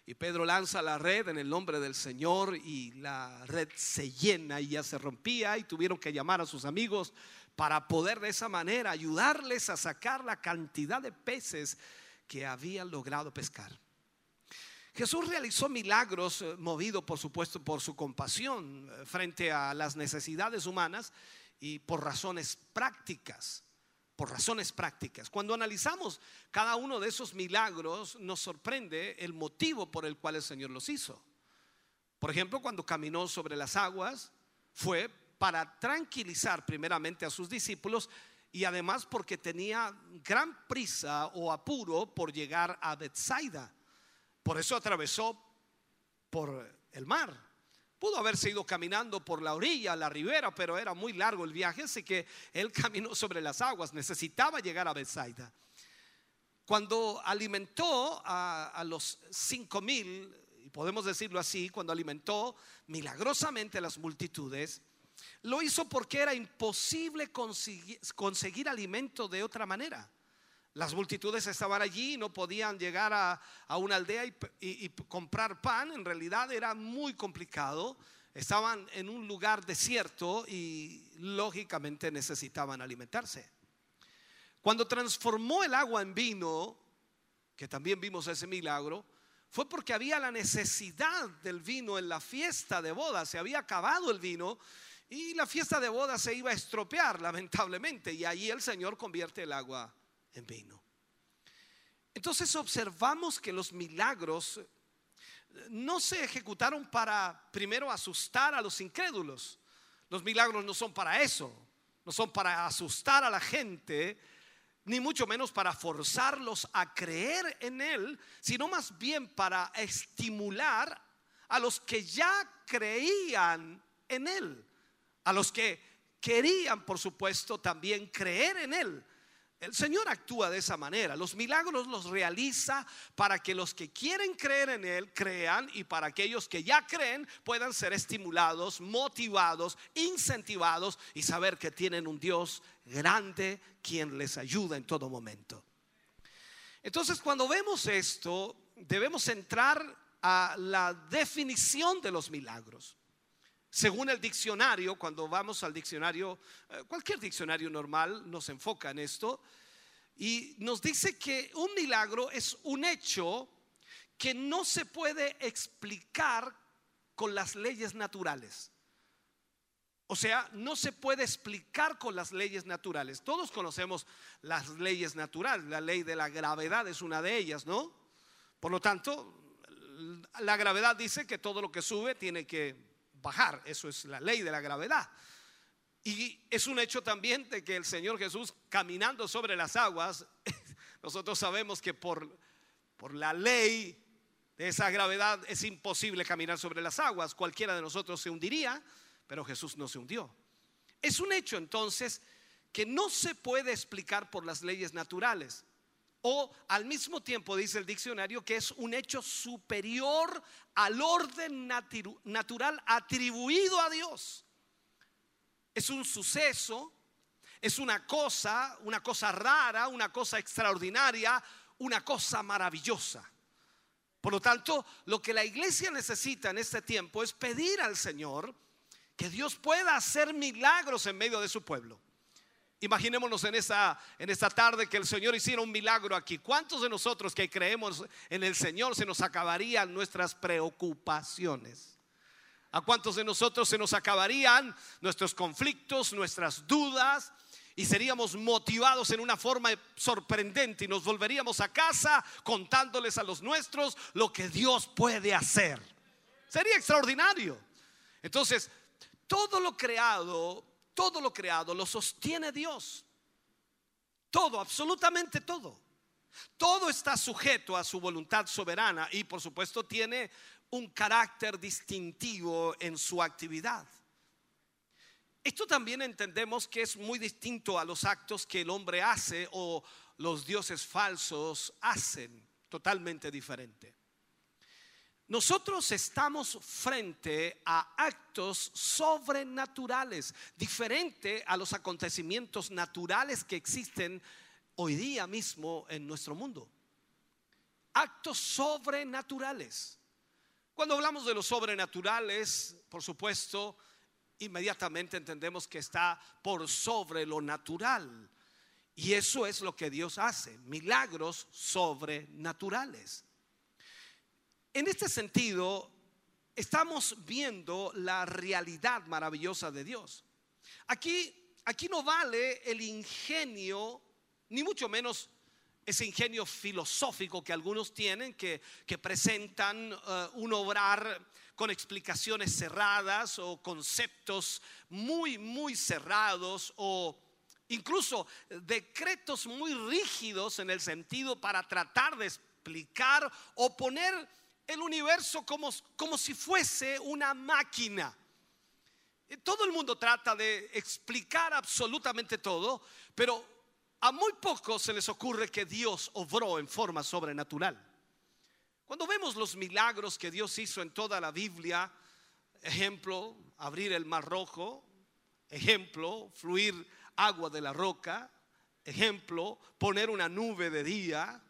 Y Pedro lanza la red en el nombre del Señor y la red se llena y ya se rompía y tuvieron que llamar a sus amigos para poder de esa manera ayudarles a sacar la cantidad de peces que habían logrado pescar. Jesús realizó milagros eh, movido por supuesto por su compasión eh, frente a las necesidades humanas y por razones prácticas por razones prácticas. Cuando analizamos cada uno de esos milagros, nos sorprende el motivo por el cual el Señor los hizo. Por ejemplo, cuando caminó sobre las aguas, fue para tranquilizar primeramente a sus discípulos y además porque tenía gran prisa o apuro por llegar a Bethsaida. Por eso atravesó por el mar. Pudo haberse ido caminando por la orilla, la ribera, pero era muy largo el viaje, así que él caminó sobre las aguas, necesitaba llegar a Bethsaida. cuando alimentó a, los cinco mil, podemos decirlo así, cuando alimentó milagrosamente a las multitudes, lo hizo porque era imposible conseguir alimento de otra manera. Las multitudes estaban allí, no podían llegar a, a una aldea y, y- y comprar pan, en realidad era muy complicado. Estaban en un lugar desierto y lógicamente necesitaban alimentarse. Cuando transformó el agua en vino, que también vimos ese milagro, fue porque había la necesidad del vino en la fiesta de boda. Se había acabado el vino y la fiesta de boda se iba a estropear, lamentablemente. Y ahí el Señor convierte el agua en vino. Entonces observamos que los milagros no se ejecutaron para primero asustar a los incrédulos. Los milagros no son para eso, no son para asustar a la gente, ni mucho menos para forzarlos a creer en Él, sino más bien para estimular a los que ya creían en Él, a los que querían, por supuesto, también creer en Él. El Señor actúa de esa manera. Los milagros los realiza para que los que quieren creer en Él crean y para aquellos que ya creen puedan ser estimulados, motivados, incentivados y saber que tienen un Dios grande quien les ayuda en todo momento. Entonces, cuando vemos esto, debemos entrar a la definición de los milagros. Según el diccionario, cuando vamos al diccionario, eh, cualquier diccionario normal nos enfoca en esto y nos dice que un milagro es un hecho que no se puede explicar con las leyes naturales. O sea, no se puede explicar con las leyes naturales. Todos conocemos las leyes naturales. La ley de la gravedad es una de ellas, ¿no? Por lo tanto, la gravedad dice que todo lo que sube tiene que bajar. Eso es la ley de la gravedad. Y es un hecho también de que el Señor Jesús caminando sobre las aguas, nosotros sabemos que por, por la ley de esa gravedad es imposible caminar sobre las aguas. Cualquiera de nosotros se hundiría, pero Jesús no se hundió. Es un hecho entonces que no se puede explicar por las leyes naturales. O al mismo tiempo dice el diccionario que es un hecho superior al orden natural atribuido a Dios. Es un suceso, es una cosa, una cosa rara, una cosa extraordinaria, una cosa maravillosa. Por lo tanto, lo que la iglesia necesita en este tiempo es pedir al Señor que Dios pueda hacer milagros en medio de su pueblo. Imaginémonos en esta, en esta tarde que el Señor hiciera un milagro aquí. ¿Cuántos de nosotros que creemos en el Señor se nos acabarían nuestras preocupaciones? ¿A cuántos de nosotros se nos acabarían nuestros conflictos, nuestras dudas? Y seríamos motivados en una forma sorprendente y nos volveríamos a casa contándoles a los nuestros lo que Dios puede hacer. Sería extraordinario. Entonces, todo lo creado, todo lo creado lo sostiene Dios. Todo, absolutamente todo. Todo está sujeto a su voluntad soberana y por supuesto tiene un carácter distintivo en su actividad. Esto también entendemos que es muy distinto a los actos que el hombre hace o los dioses falsos hacen, totalmente diferente. Nosotros estamos frente a actos sobrenaturales, diferente a los acontecimientos naturales que existen hoy día mismo en nuestro mundo. Actos sobrenaturales. Cuando hablamos de los sobrenaturales, por supuesto, inmediatamente entendemos que está por sobre lo natural. Y eso es lo que Dios hace, milagros sobrenaturales. En este sentido, estamos viendo la realidad maravillosa de Dios. Aquí, aquí no vale el ingenio, ni mucho menos ese ingenio filosófico que algunos tienen, que, presentan uh, un obrar con explicaciones cerradas o conceptos muy, muy cerrados o incluso decretos muy rígidos en el sentido para tratar de explicar o poner el universo como, como si fuese una máquina. Todo el mundo trata de explicar absolutamente todo, pero a muy pocos se les ocurre que Dios obró en forma sobrenatural. Cuando vemos los milagros que Dios hizo en toda la Biblia, ejemplo, abrir el mar rojo, ejemplo, fluir agua de la roca, ejemplo, poner una nube de día,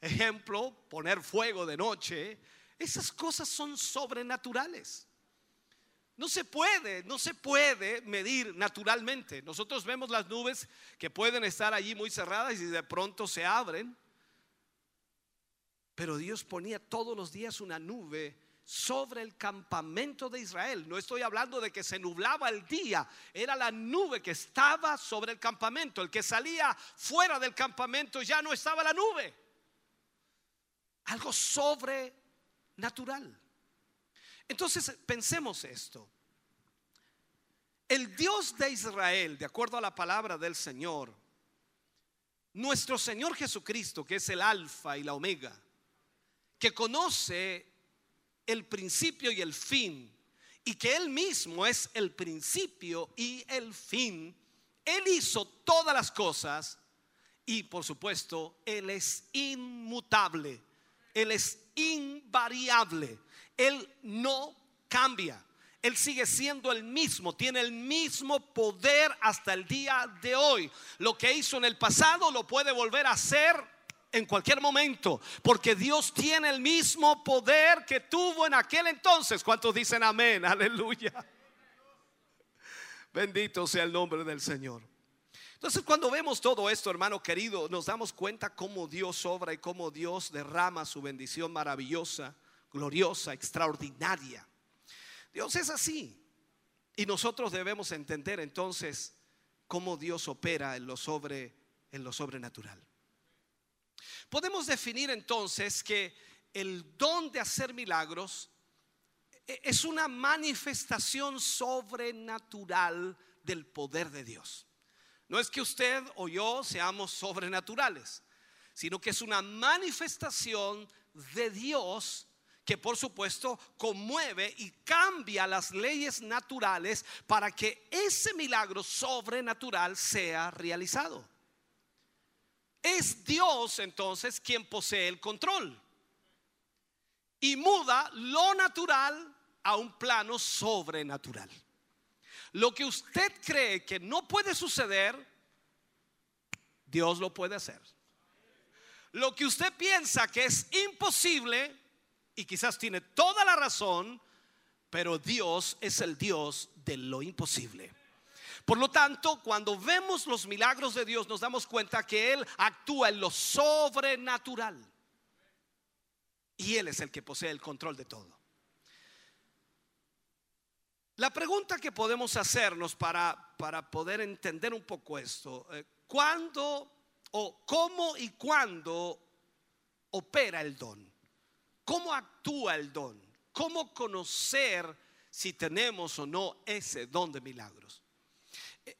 ejemplo, poner fuego de noche, esas cosas son sobrenaturales. No se puede, no se puede medir naturalmente. Nosotros vemos las nubes que pueden estar allí muy cerradas y de pronto se abren. Pero Dios ponía todos los días una nube sobre el campamento de Israel. No estoy hablando de que se nublaba el día, era la nube que estaba sobre el campamento. El que salía fuera del campamento ya no estaba la nube. Algo sobrenatural. Entonces pensemos esto. El Dios de Israel, de acuerdo a la palabra del Señor, nuestro Señor Jesucristo, que es el alfa y la omega, que conoce el principio y el fin, y que Él mismo es el principio y el fin, Él hizo todas las cosas y por supuesto Él es inmutable, Él es invariable, Él no cambia. Él sigue siendo el mismo, tiene el mismo poder hasta el día de hoy. Lo que hizo en el pasado lo puede volver a hacer en cualquier momento, porque Dios tiene el mismo poder que tuvo en aquel entonces. ¿Cuántos dicen amén? Aleluya. Bendito sea el nombre del Señor. Entonces cuando vemos todo esto, hermano querido, nos damos cuenta cómo Dios obra y cómo Dios derrama su bendición maravillosa, gloriosa, extraordinaria. Dios es así. Y nosotros debemos entender entonces cómo Dios opera en lo, sobre, en lo sobrenatural. Podemos definir entonces que el don de hacer milagros e- es una manifestación sobrenatural del poder de Dios. No es que usted o yo seamos sobrenaturales, sino que es una manifestación de Dios que por supuesto conmueve y cambia las leyes naturales para que ese milagro sobrenatural sea realizado. Es Dios entonces quien posee el control y muda lo natural a un plano sobrenatural. Lo que usted cree que no puede suceder, Dios lo puede hacer. Lo que usted piensa que es imposible, y quizás tiene toda la razón, pero Dios es el Dios de lo imposible. Por lo tanto, cuando vemos los milagros de Dios, nos damos cuenta que Él actúa en lo sobrenatural. Y Él es el que posee el control de todo. La pregunta que podemos hacernos para, para poder entender un poco esto, eh, ¿cuándo o cómo y cuándo opera el don? ¿Cómo actúa el don? ¿Cómo conocer si tenemos o no ese don de milagros?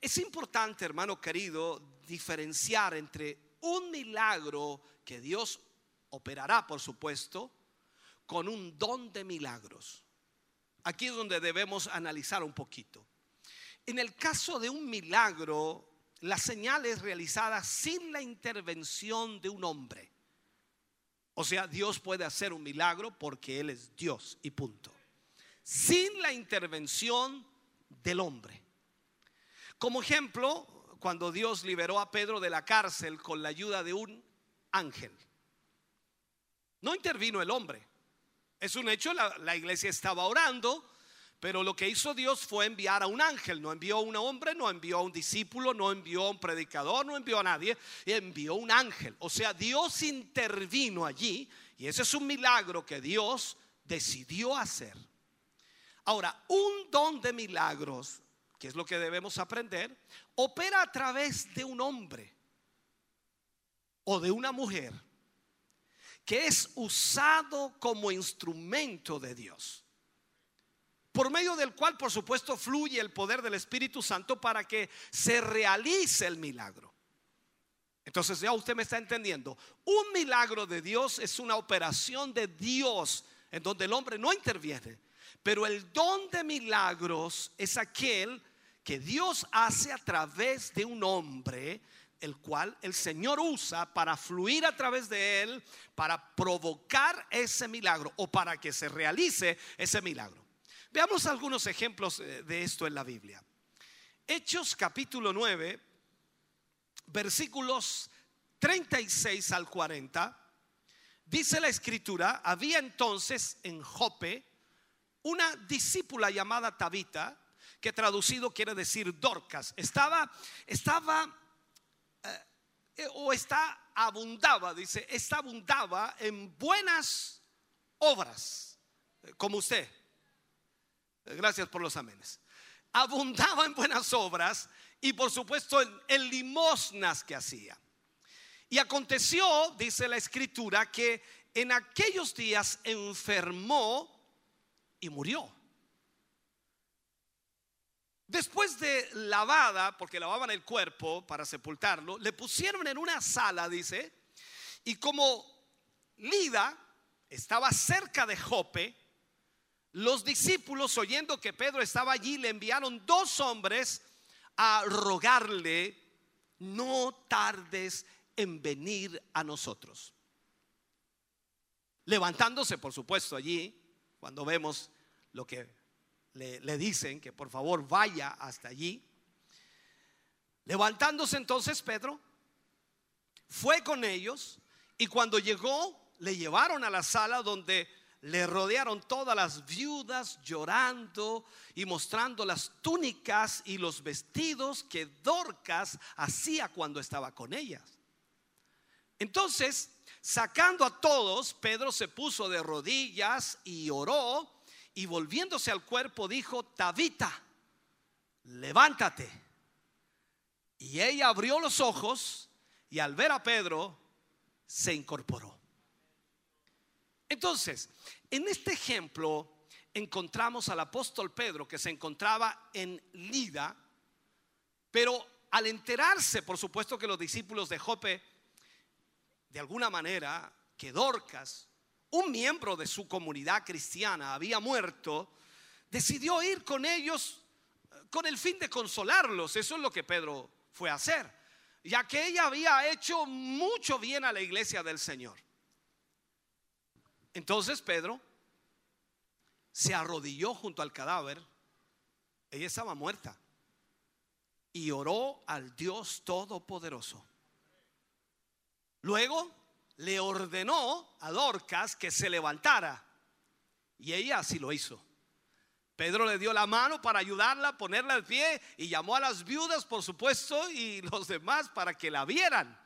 Es importante, hermano querido, diferenciar entre un milagro que Dios operará, por supuesto, con un don de milagros. Aquí es donde debemos analizar un poquito. En el caso de un milagro, la señal es realizada sin la intervención de un hombre. O sea, Dios puede hacer un milagro porque Él es Dios y punto. Sin la intervención del hombre. Como ejemplo, cuando Dios liberó a Pedro de la cárcel con la ayuda de un ángel. No intervino el hombre. Es un hecho, la, iglesia estaba orando, pero lo que hizo Dios fue enviar a un ángel. No envió a un hombre, no envió a un discípulo, no envió a un predicador, no envió a nadie. Envió un ángel. O sea, Dios intervino allí y ese es un milagro que Dios decidió hacer. Ahora, un don de milagros, que es lo que debemos aprender, opera a través de un hombre o de una mujer que es usado como instrumento de Dios. Por medio del cual, por supuesto, fluye el poder del Espíritu Santo para que se realice el milagro. Entonces ya usted me está entendiendo. Un milagro de Dios es una operación de Dios en donde el hombre no interviene. Pero el don de milagros es aquel que Dios hace a través de un hombre el cual el Señor usa para fluir a través de él, para provocar ese milagro o para que se realice ese milagro. Veamos algunos ejemplos eh, de esto en la Biblia. Hechos capítulo 9, versículos 36 al 40, dice la escritura, había entonces en Jope una discípula llamada Tabita, que traducido quiere decir Dorcas. Estaba, estaba, o está, abundaba, dice, esta abundaba en buenas obras, eh, como usted. Eh, Gracias por los amenes. Abundaba en buenas obras y por supuesto en limosnas que hacía. Y aconteció, dice la escritura, que en aquellos días enfermó y murió. Después de lavada, porque lavaban el cuerpo para sepultarlo, le pusieron en una sala, dice, y como Lida estaba cerca de Jope, los discípulos, oyendo que Pedro estaba allí, le enviaron dos hombres a rogarle, no tardes en venir a nosotros. Levantándose, por supuesto, allí, cuando vemos lo que le, dicen, que por favor vaya hasta allí. Levantándose entonces Pedro, fue con ellos y cuando llegó, le llevaron a la sala donde le rodearon todas las viudas llorando y mostrando las túnicas y los vestidos que Dorcas hacía cuando estaba con ellas. Entonces, sacando a todos, Pedro se puso de rodillas y oró y volviéndose al cuerpo dijo, Tabita, levántate. Y ella abrió los ojos y al ver a Pedro se incorporó. Entonces, en este ejemplo encontramos al apóstol Pedro que se encontraba en Lida, pero al enterarse, por supuesto que los discípulos de Jope, de alguna manera, que Dorcas, un miembro de su comunidad cristiana, había muerto, decidió ir con ellos eh, con el fin de consolarlos. Eso es lo que Pedro fue a hacer, ya que ella había hecho mucho bien a la iglesia del Señor. Entonces Pedro se arrodilló junto al cadáver. Ella estaba muerta. Y oró al Dios Todopoderoso. Luego le ordenó a Dorcas que se levantara. Y ella así lo hizo. Pedro le dio la mano para ayudarla, ponerla al pie y llamó a las viudas, por supuesto, y los demás para que la vieran.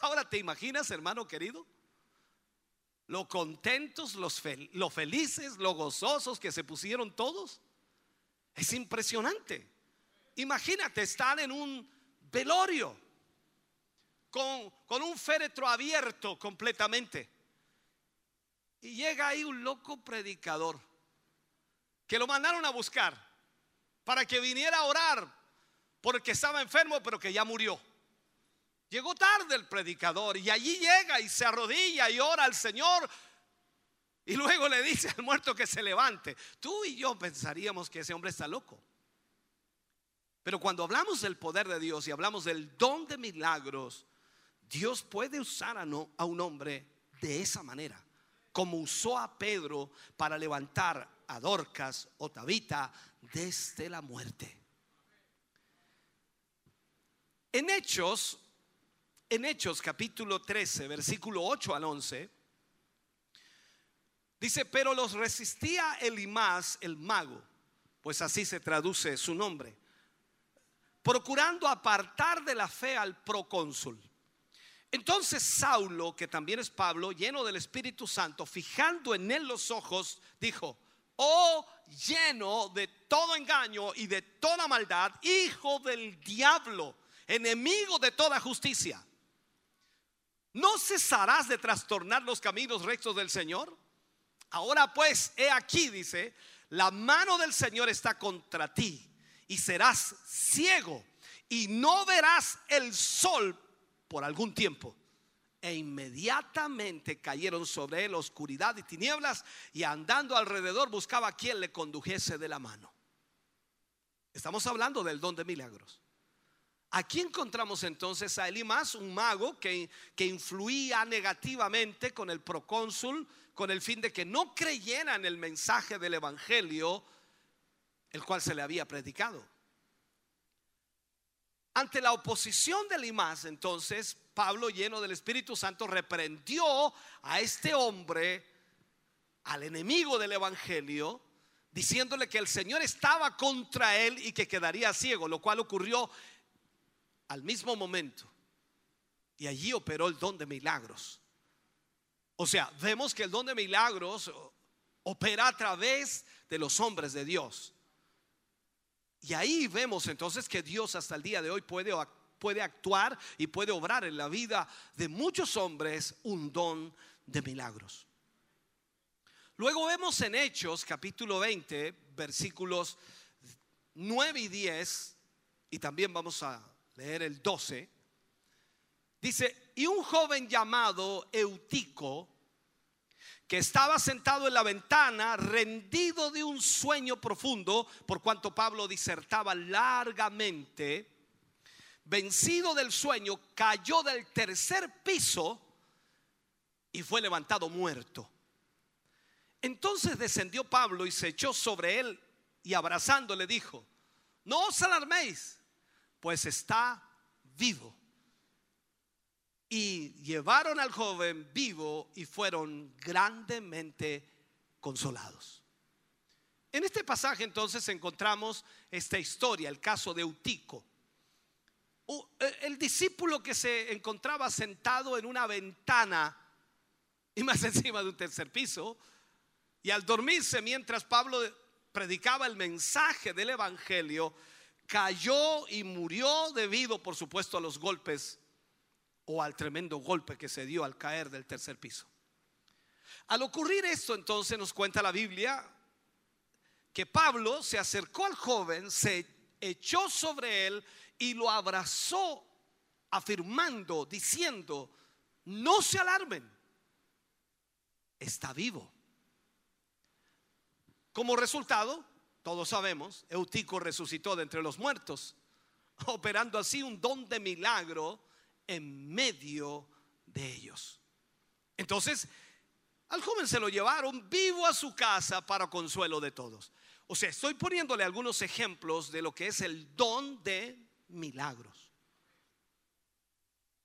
Ahora te imaginas, hermano querido, lo contentos, los fel- lo felices, lo gozosos que se pusieron todos. Es impresionante. Imagínate estar en un velorio con, con un féretro abierto completamente. Y llega ahí un loco predicador que lo mandaron a buscar para que viniera a orar porque estaba enfermo pero que ya murió. Llegó tarde el predicador y allí llega y se arrodilla y ora al Señor y luego le dice al muerto que se levante. Tú y yo pensaríamos que ese hombre está loco. Pero cuando hablamos del poder de Dios y hablamos del don de milagros, Dios puede usar a, un hombre de esa manera, como usó a Pedro para levantar a Dorcas o Tabita desde la muerte. En Hechos, en Hechos capítulo 13, versículo 8 al 11, dice, pero los resistía Elimás, el mago, pues así se traduce su nombre, procurando apartar de la fe al procónsul. Entonces Saulo, que también es Pablo, lleno del Espíritu Santo, fijando en él los ojos, dijo, oh lleno de todo engaño y de toda maldad, hijo del diablo, enemigo de toda justicia. ¿No cesarás de trastornar los caminos rectos del Señor? Ahora pues, he aquí, dice, la mano del Señor está contra ti y serás ciego y no verás el sol por algún tiempo. E inmediatamente cayeron sobre él oscuridad y tinieblas y andando alrededor buscaba a quien le condujese de la mano. Estamos hablando del don de milagros. Aquí encontramos entonces a Elimas, un mago que, que influía negativamente con el procónsul con el fin de que no creyera en el mensaje del Evangelio, el cual se le había predicado. Ante la oposición de Elimas, entonces, Pablo, lleno del Espíritu Santo, reprendió a este hombre, al enemigo del Evangelio, diciéndole que el Señor estaba contra él y que quedaría ciego, lo cual ocurrió al mismo momento. Y allí operó el don de milagros. O sea, vemos que el don de milagros opera a través de los hombres de Dios. Y ahí vemos entonces que Dios hasta el día de hoy puede, puede actuar y puede obrar en la vida de muchos hombres un don de milagros. Luego vemos en Hechos capítulo 20, versículos 9 y 10, y también vamos a leer el 12. Dice, y un joven llamado Eutico, que estaba sentado en la ventana, rendido de un sueño profundo, por cuanto Pablo disertaba largamente, vencido del sueño, cayó del tercer piso y fue levantado muerto. Entonces descendió Pablo y se echó sobre él y abrazándole dijo, no os alarméis, pues está vivo. Y llevaron al joven vivo y fueron grandemente consolados. En este pasaje entonces encontramos esta historia, el caso de Eutico. El discípulo que se encontraba sentado en una ventana y más encima de un tercer piso, y al dormirse mientras Pablo predicaba el mensaje del Evangelio, cayó y murió debido, por supuesto, a los golpes o al tremendo golpe que se dio al caer del tercer piso. Al ocurrir esto, entonces nos cuenta la Biblia que Pablo se acercó al joven, se echó sobre él y lo abrazó, afirmando, diciendo, no se alarmen, está vivo. Como resultado, todos sabemos, Eutico resucitó de entre los muertos, operando así un don de milagro en medio de ellos. Entonces, al joven se lo llevaron vivo a su casa para consuelo de todos. O sea, estoy poniéndole algunos ejemplos de lo que es el don de milagros.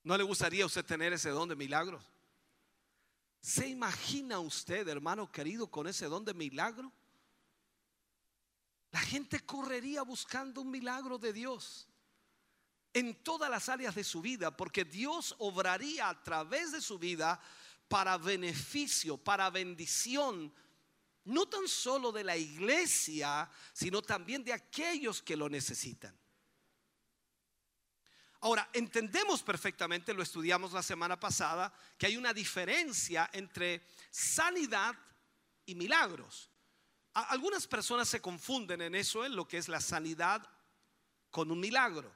¿No le gustaría a usted tener ese don de milagros? ¿Se imagina usted, hermano querido, con ese don de milagro? La gente correría buscando un milagro de Dios en todas las áreas de su vida, porque Dios obraría a través de su vida para beneficio, para bendición, no tan solo de la iglesia, sino también de aquellos que lo necesitan. Ahora, entendemos perfectamente, lo estudiamos la semana pasada, que hay una diferencia entre sanidad y milagros. Algunas personas se confunden en eso, en lo que es la sanidad con un milagro.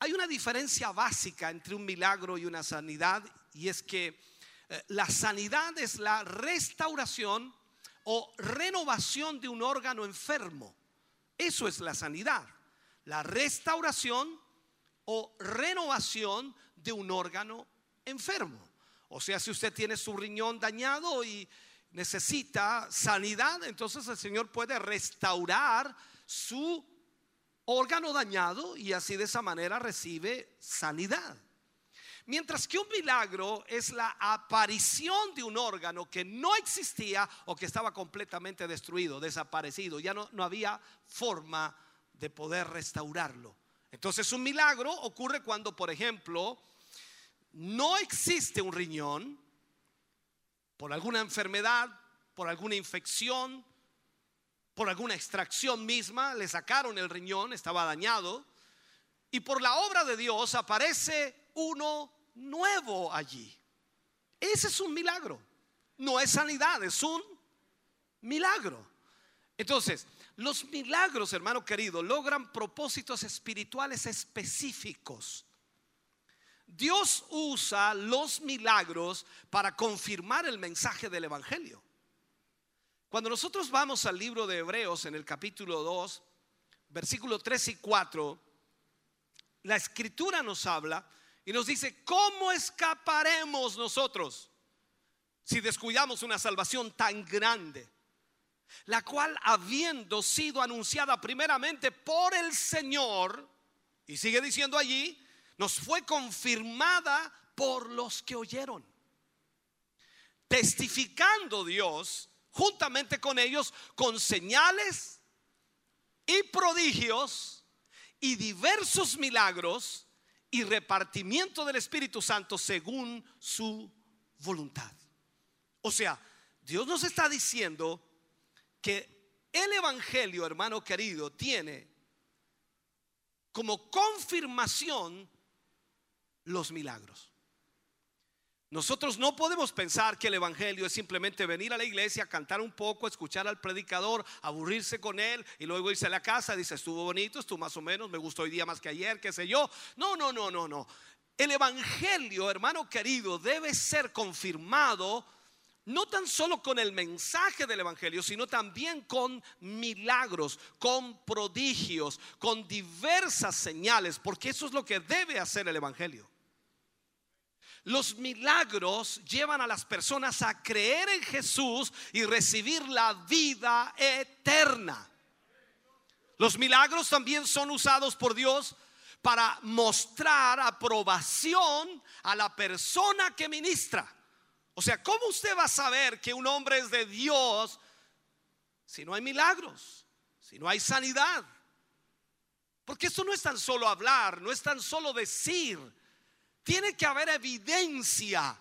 Hay una diferencia básica entre un milagro y una sanidad y es que eh, la sanidad es la restauración o renovación de un órgano enfermo. Eso es la sanidad. La restauración o renovación de un órgano enfermo. O sea, si usted tiene su riñón dañado y necesita sanidad, entonces el Señor puede restaurar su órgano dañado y así de esa manera recibe sanidad. Mientras que un milagro es la aparición de un órgano que no existía o que estaba completamente destruido, desaparecido, ya no, no había forma de poder restaurarlo. Entonces un milagro ocurre cuando, por ejemplo, no existe un riñón, por alguna enfermedad, por alguna infección, por alguna extracción misma, le sacaron el riñón, estaba dañado, y por la obra de Dios aparece uno nuevo allí. Ese es un milagro, no es sanidad, es un milagro. Entonces, los milagros, hermano querido, logran propósitos espirituales específicos. Dios usa los milagros para confirmar el mensaje del Evangelio. Cuando nosotros vamos al libro de Hebreos en el capítulo 2, versículo 3 y 4, la escritura nos habla y nos dice, ¿cómo escaparemos nosotros si descuidamos una salvación tan grande? La cual habiendo sido anunciada primeramente por el Señor, y sigue diciendo allí, nos fue confirmada por los que oyeron. Testificando Dios juntamente con ellos con señales y prodigios y diversos milagros y repartimiento del Espíritu Santo según su voluntad. O sea, Dios nos está diciendo que el Evangelio, hermano querido, tiene como confirmación los milagros. Nosotros no podemos pensar que el Evangelio es simplemente venir a la iglesia, cantar un poco, escuchar al predicador, aburrirse con él y luego irse a la casa. Dice, estuvo bonito, estuvo más o menos, me gustó hoy día más que ayer, qué sé yo. No, no, no, no, no. El Evangelio, hermano querido, debe ser confirmado no tan solo con el mensaje del Evangelio, sino también con milagros, con prodigios, con diversas señales, porque eso es lo que debe hacer el Evangelio. Los milagros llevan a las personas a creer en Jesús y recibir la vida eterna. Los milagros también son usados por Dios para mostrar aprobación a la persona que ministra. O sea, ¿cómo usted va a saber que un hombre es de Dios si no hay milagros, si no hay sanidad? Porque esto no es tan solo hablar, no es tan solo decir tiene que haber evidencia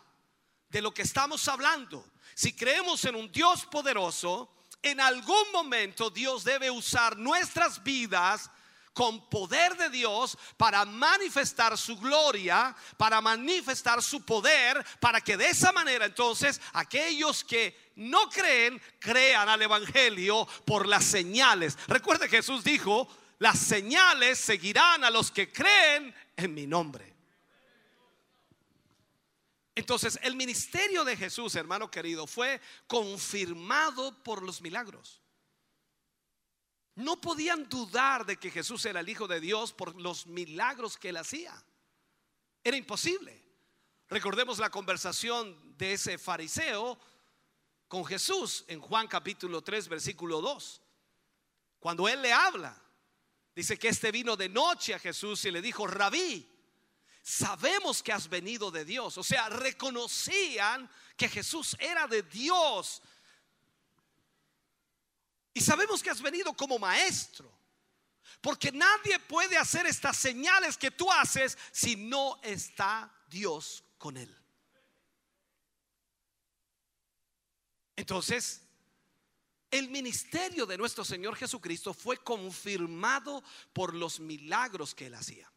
de lo que estamos hablando. Si creemos en un Dios poderoso, en algún momento Dios debe usar nuestras vidas con poder de Dios para manifestar su gloria, para manifestar su poder, para que de esa manera entonces aquellos que no creen, crean al Evangelio por las señales. Recuerde Jesús dijo, las señales seguirán a los que creen en mi nombre. Entonces, el ministerio de Jesús, hermano querido, fue confirmado por los milagros. No podían dudar de que Jesús era el Hijo de Dios por los milagros que él hacía. Era imposible. Recordemos la conversación de ese fariseo con Jesús en Juan capítulo 3, versículo 2. Cuando él le habla, dice que este vino de noche a Jesús y le dijo, rabí, sabemos que has venido de Dios. O sea, reconocían que Jesús era de Dios. Y sabemos que has venido como maestro. Porque nadie puede hacer estas señales que tú haces si no está Dios con él. Entonces, el ministerio de nuestro Señor Jesucristo fue confirmado por los milagros que él hacía.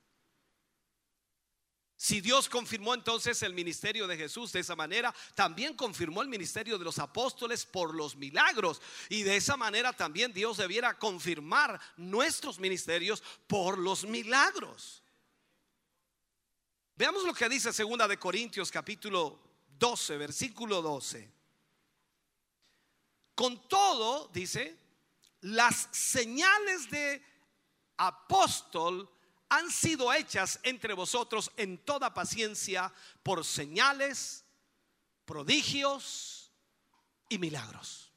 Si Dios confirmó entonces el ministerio de Jesús de esa manera, también confirmó el ministerio de los apóstoles por los milagros. Y de esa manera también Dios debiera confirmar nuestros ministerios por los milagros. Veamos lo que dice segunda de Corintios capítulo 12, versículo 12. Con todo, dice, las señales de apóstol han sido hechas entre vosotros en toda paciencia por señales, prodigios y milagros.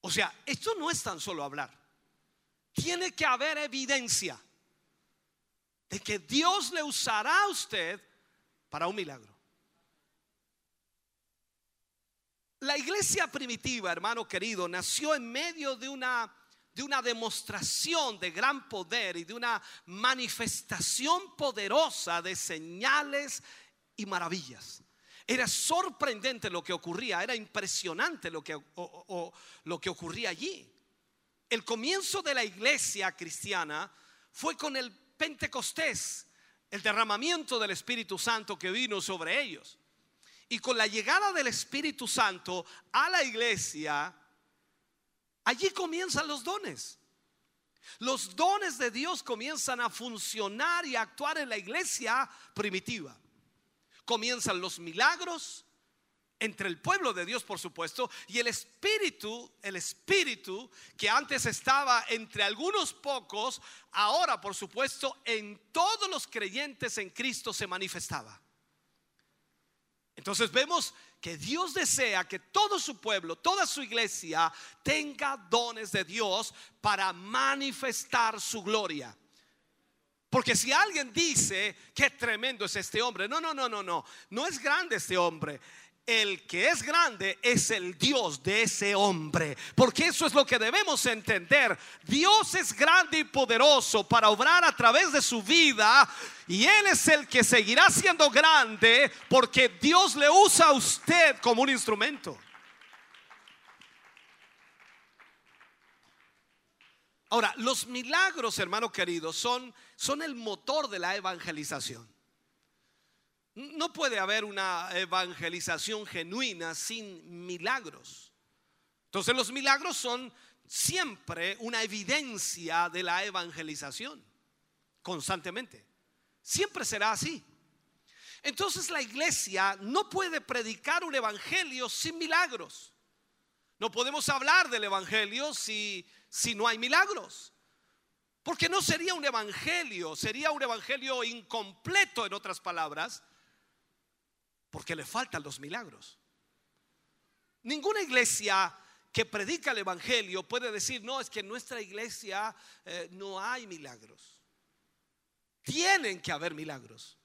O sea, esto no es tan solo hablar. Tiene que haber evidencia de que Dios le usará a usted para un milagro. La iglesia primitiva, hermano querido, nació en medio de una de una demostración de gran poder y de una manifestación poderosa de señales y maravillas. Era sorprendente lo que ocurría, era impresionante lo que, lo que ocurría allí. El comienzo de la iglesia cristiana fue con el Pentecostés, el derramamiento del Espíritu Santo que vino sobre ellos. Y con la llegada del Espíritu Santo a la iglesia, Allí comienzan los dones. Los dones de Dios comienzan a funcionar y a actuar en la iglesia primitiva. Comienzan los milagros, entre el pueblo de Dios, por supuesto, y el espíritu, el espíritu que antes estaba entre algunos pocos, ahora, por supuesto, en todos los creyentes en Cristo se manifestaba. Entonces vemos que Dios desea que todo su pueblo, toda su iglesia tenga dones de Dios para manifestar su gloria. Porque si alguien dice que tremendo es este hombre, no, no, no, no, no, no es grande este hombre. El que es grande es el Dios de ese hombre. Porque eso es lo que debemos entender. Dios es grande y poderoso para obrar a través de su vida. Y Él es el que seguirá siendo grande porque Dios le usa a usted como un instrumento. Ahora, los milagros, hermano querido, son, son el motor de la evangelización. No puede haber una evangelización genuina sin milagros. Entonces los milagros son siempre una evidencia de la evangelización, constantemente. Siempre será así. Entonces la iglesia no puede predicar un evangelio sin milagros. No podemos hablar del evangelio si, si no hay milagros. Porque no sería un evangelio, sería un evangelio incompleto en otras palabras, porque le faltan los milagros. Ninguna iglesia que predica el Evangelio puede decir, no, es que en nuestra iglesia eh, no hay milagros. Tienen que haber milagros.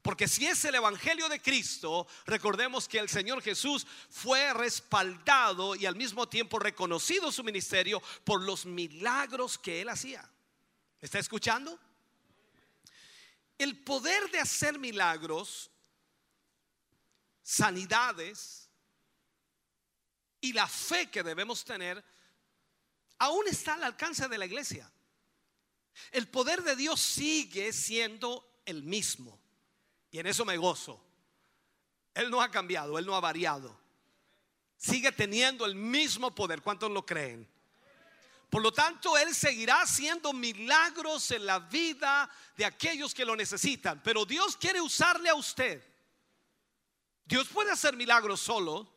Porque si es el Evangelio de Cristo, recordemos que el Señor Jesús fue respaldado y al mismo tiempo reconocido su ministerio por los milagros que él hacía. ¿Está escuchando? El poder de hacer milagros sanidades y la fe que debemos tener aún está al alcance de la iglesia. El poder de Dios sigue siendo el mismo. Y en eso me gozo. Él no ha cambiado, Él no ha variado. Sigue teniendo el mismo poder. ¿Cuántos lo creen? Por lo tanto, Él seguirá haciendo milagros en la vida de aquellos que lo necesitan. Pero Dios quiere usarle a usted Dios puede hacer milagros solo,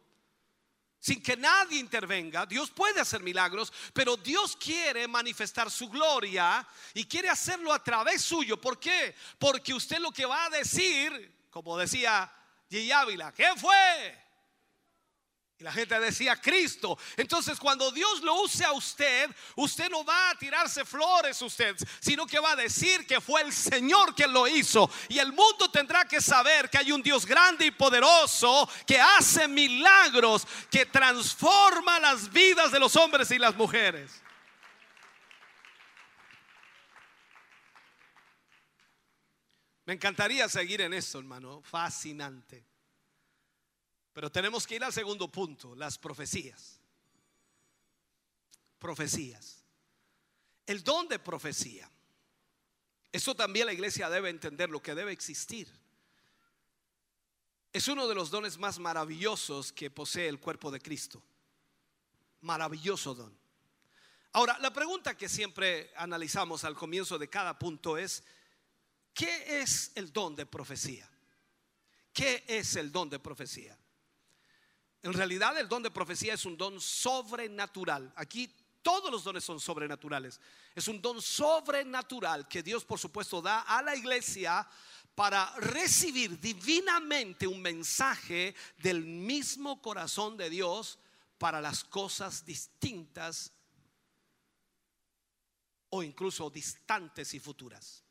sin que nadie intervenga. Dios puede hacer milagros, pero Dios quiere manifestar su gloria y quiere hacerlo a través suyo. ¿Por qué? Porque usted lo que va a decir, como decía G. Ávila, ¿qué fue? Y la gente decía Cristo. Entonces cuando Dios lo use a usted, usted no va a tirarse flores usted, sino que va a decir que fue el Señor quien lo hizo. Y el mundo tendrá que saber que hay un Dios grande y poderoso que hace milagros, que transforma las vidas de los hombres y las mujeres. Me encantaría seguir en esto, hermano. Fascinante. Pero tenemos que ir al segundo punto, las profecías. Profecías. El don de profecía. Eso también la iglesia debe entender, lo que debe existir. Es uno de los dones más maravillosos que posee el cuerpo de Cristo. Maravilloso don. Ahora, la pregunta que siempre analizamos al comienzo de cada punto es, ¿qué es el don de profecía? ¿Qué es el don de profecía? En realidad el don de profecía es un don sobrenatural. Aquí todos los dones son sobrenaturales. Es un don sobrenatural que Dios por supuesto da a la iglesia para recibir divinamente un mensaje del mismo corazón de Dios para las cosas distintas o incluso distantes y futuras.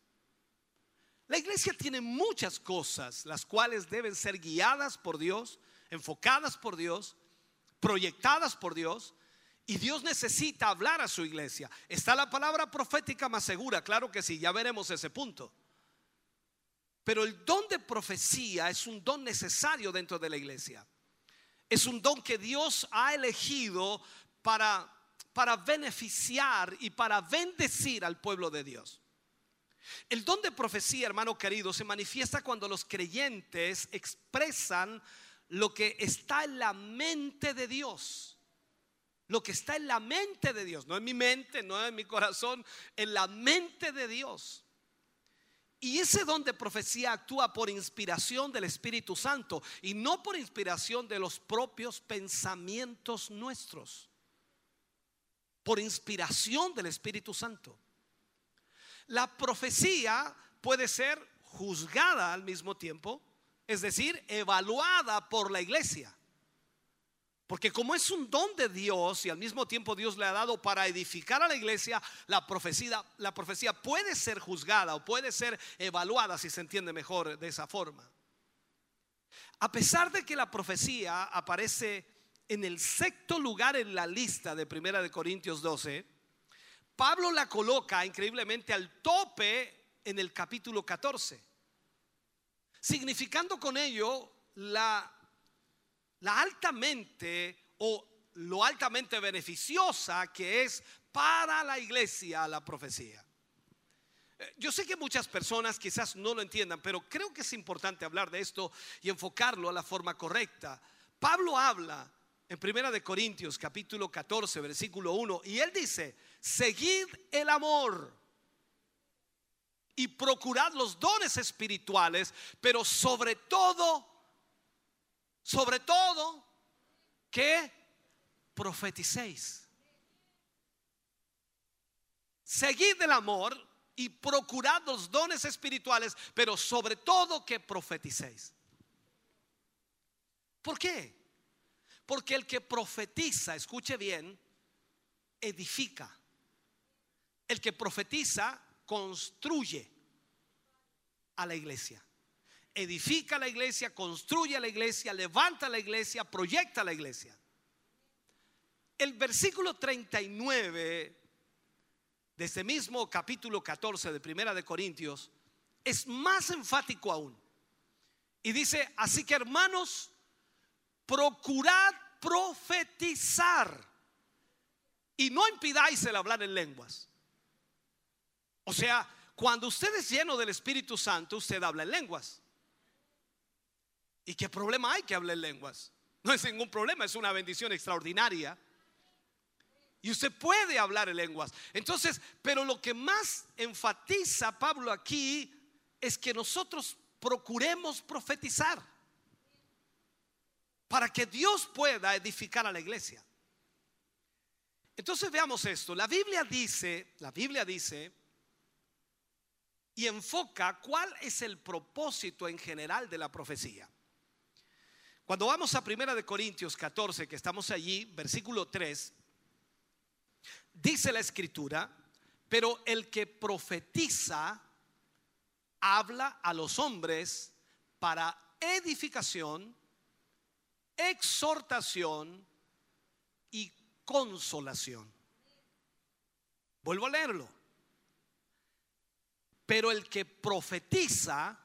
La iglesia tiene muchas cosas las cuales deben ser guiadas por Dios enfocadas por Dios, proyectadas por Dios, y Dios necesita hablar a su iglesia. ¿Está la palabra profética más segura? Claro que sí, ya veremos ese punto. Pero el don de profecía es un don necesario dentro de la iglesia. Es un don que Dios ha elegido para, para beneficiar y para bendecir al pueblo de Dios. El don de profecía, hermano querido, se manifiesta cuando los creyentes expresan lo que está en la mente de Dios. Lo que está en la mente de Dios, no en mi mente, no en mi corazón, en la mente de Dios. Y ese don de profecía actúa por inspiración del Espíritu Santo y no por inspiración de los propios pensamientos nuestros. Por inspiración del Espíritu Santo. La profecía puede ser juzgada al mismo tiempo, es decir, evaluada por la iglesia. Porque como es un don de Dios y al mismo tiempo Dios le ha dado para edificar a la iglesia, la profecía, la profecía puede ser juzgada o puede ser evaluada, si se entiende mejor de esa forma. A pesar de que la profecía aparece en el sexto lugar en la lista de Primera de Corintios 12, Pablo la coloca increíblemente al tope en el capítulo 14, significando con ello la altamente o lo altamente beneficiosa que es para la iglesia la profecía. Eh, Yo sé que muchas personas quizás no lo entiendan, pero creo que es importante hablar de esto y enfocarlo a la forma correcta. Pablo habla en Primera de Corintios capítulo 14 versículo 1 y él dice, "Seguid el amor y procurad los dones espirituales, pero sobre todo sobre todo que profeticéis. Seguid el amor y procurad los dones espirituales, pero sobre todo que profeticéis. ¿Por qué? Porque el que profetiza, escuche bien, edifica. El que profetiza construye a la iglesia edifica la iglesia, construye la iglesia, levanta la iglesia, proyecta la iglesia. El versículo 39 de este mismo capítulo 14 de Primera de Corintios es más enfático aún. Y dice, así que hermanos, procurad profetizar y no impidáis el hablar en lenguas. O sea, cuando usted es lleno del Espíritu Santo, usted habla en lenguas. ¿Y qué problema hay que hable en lenguas? No es ningún problema, es una bendición extraordinaria. Y usted puede hablar en lenguas. Entonces, pero lo que más enfatiza Pablo aquí es que nosotros procuremos profetizar para que Dios pueda edificar a la iglesia. Entonces veamos esto. La Biblia dice, la Biblia dice y enfoca cuál es el propósito en general de la profecía. Cuando vamos a Primera de Corintios 14, que estamos allí, versículo 3, dice la escritura, pero el que profetiza habla a los hombres para edificación, exhortación y consolación. Vuelvo a leerlo. Pero el que profetiza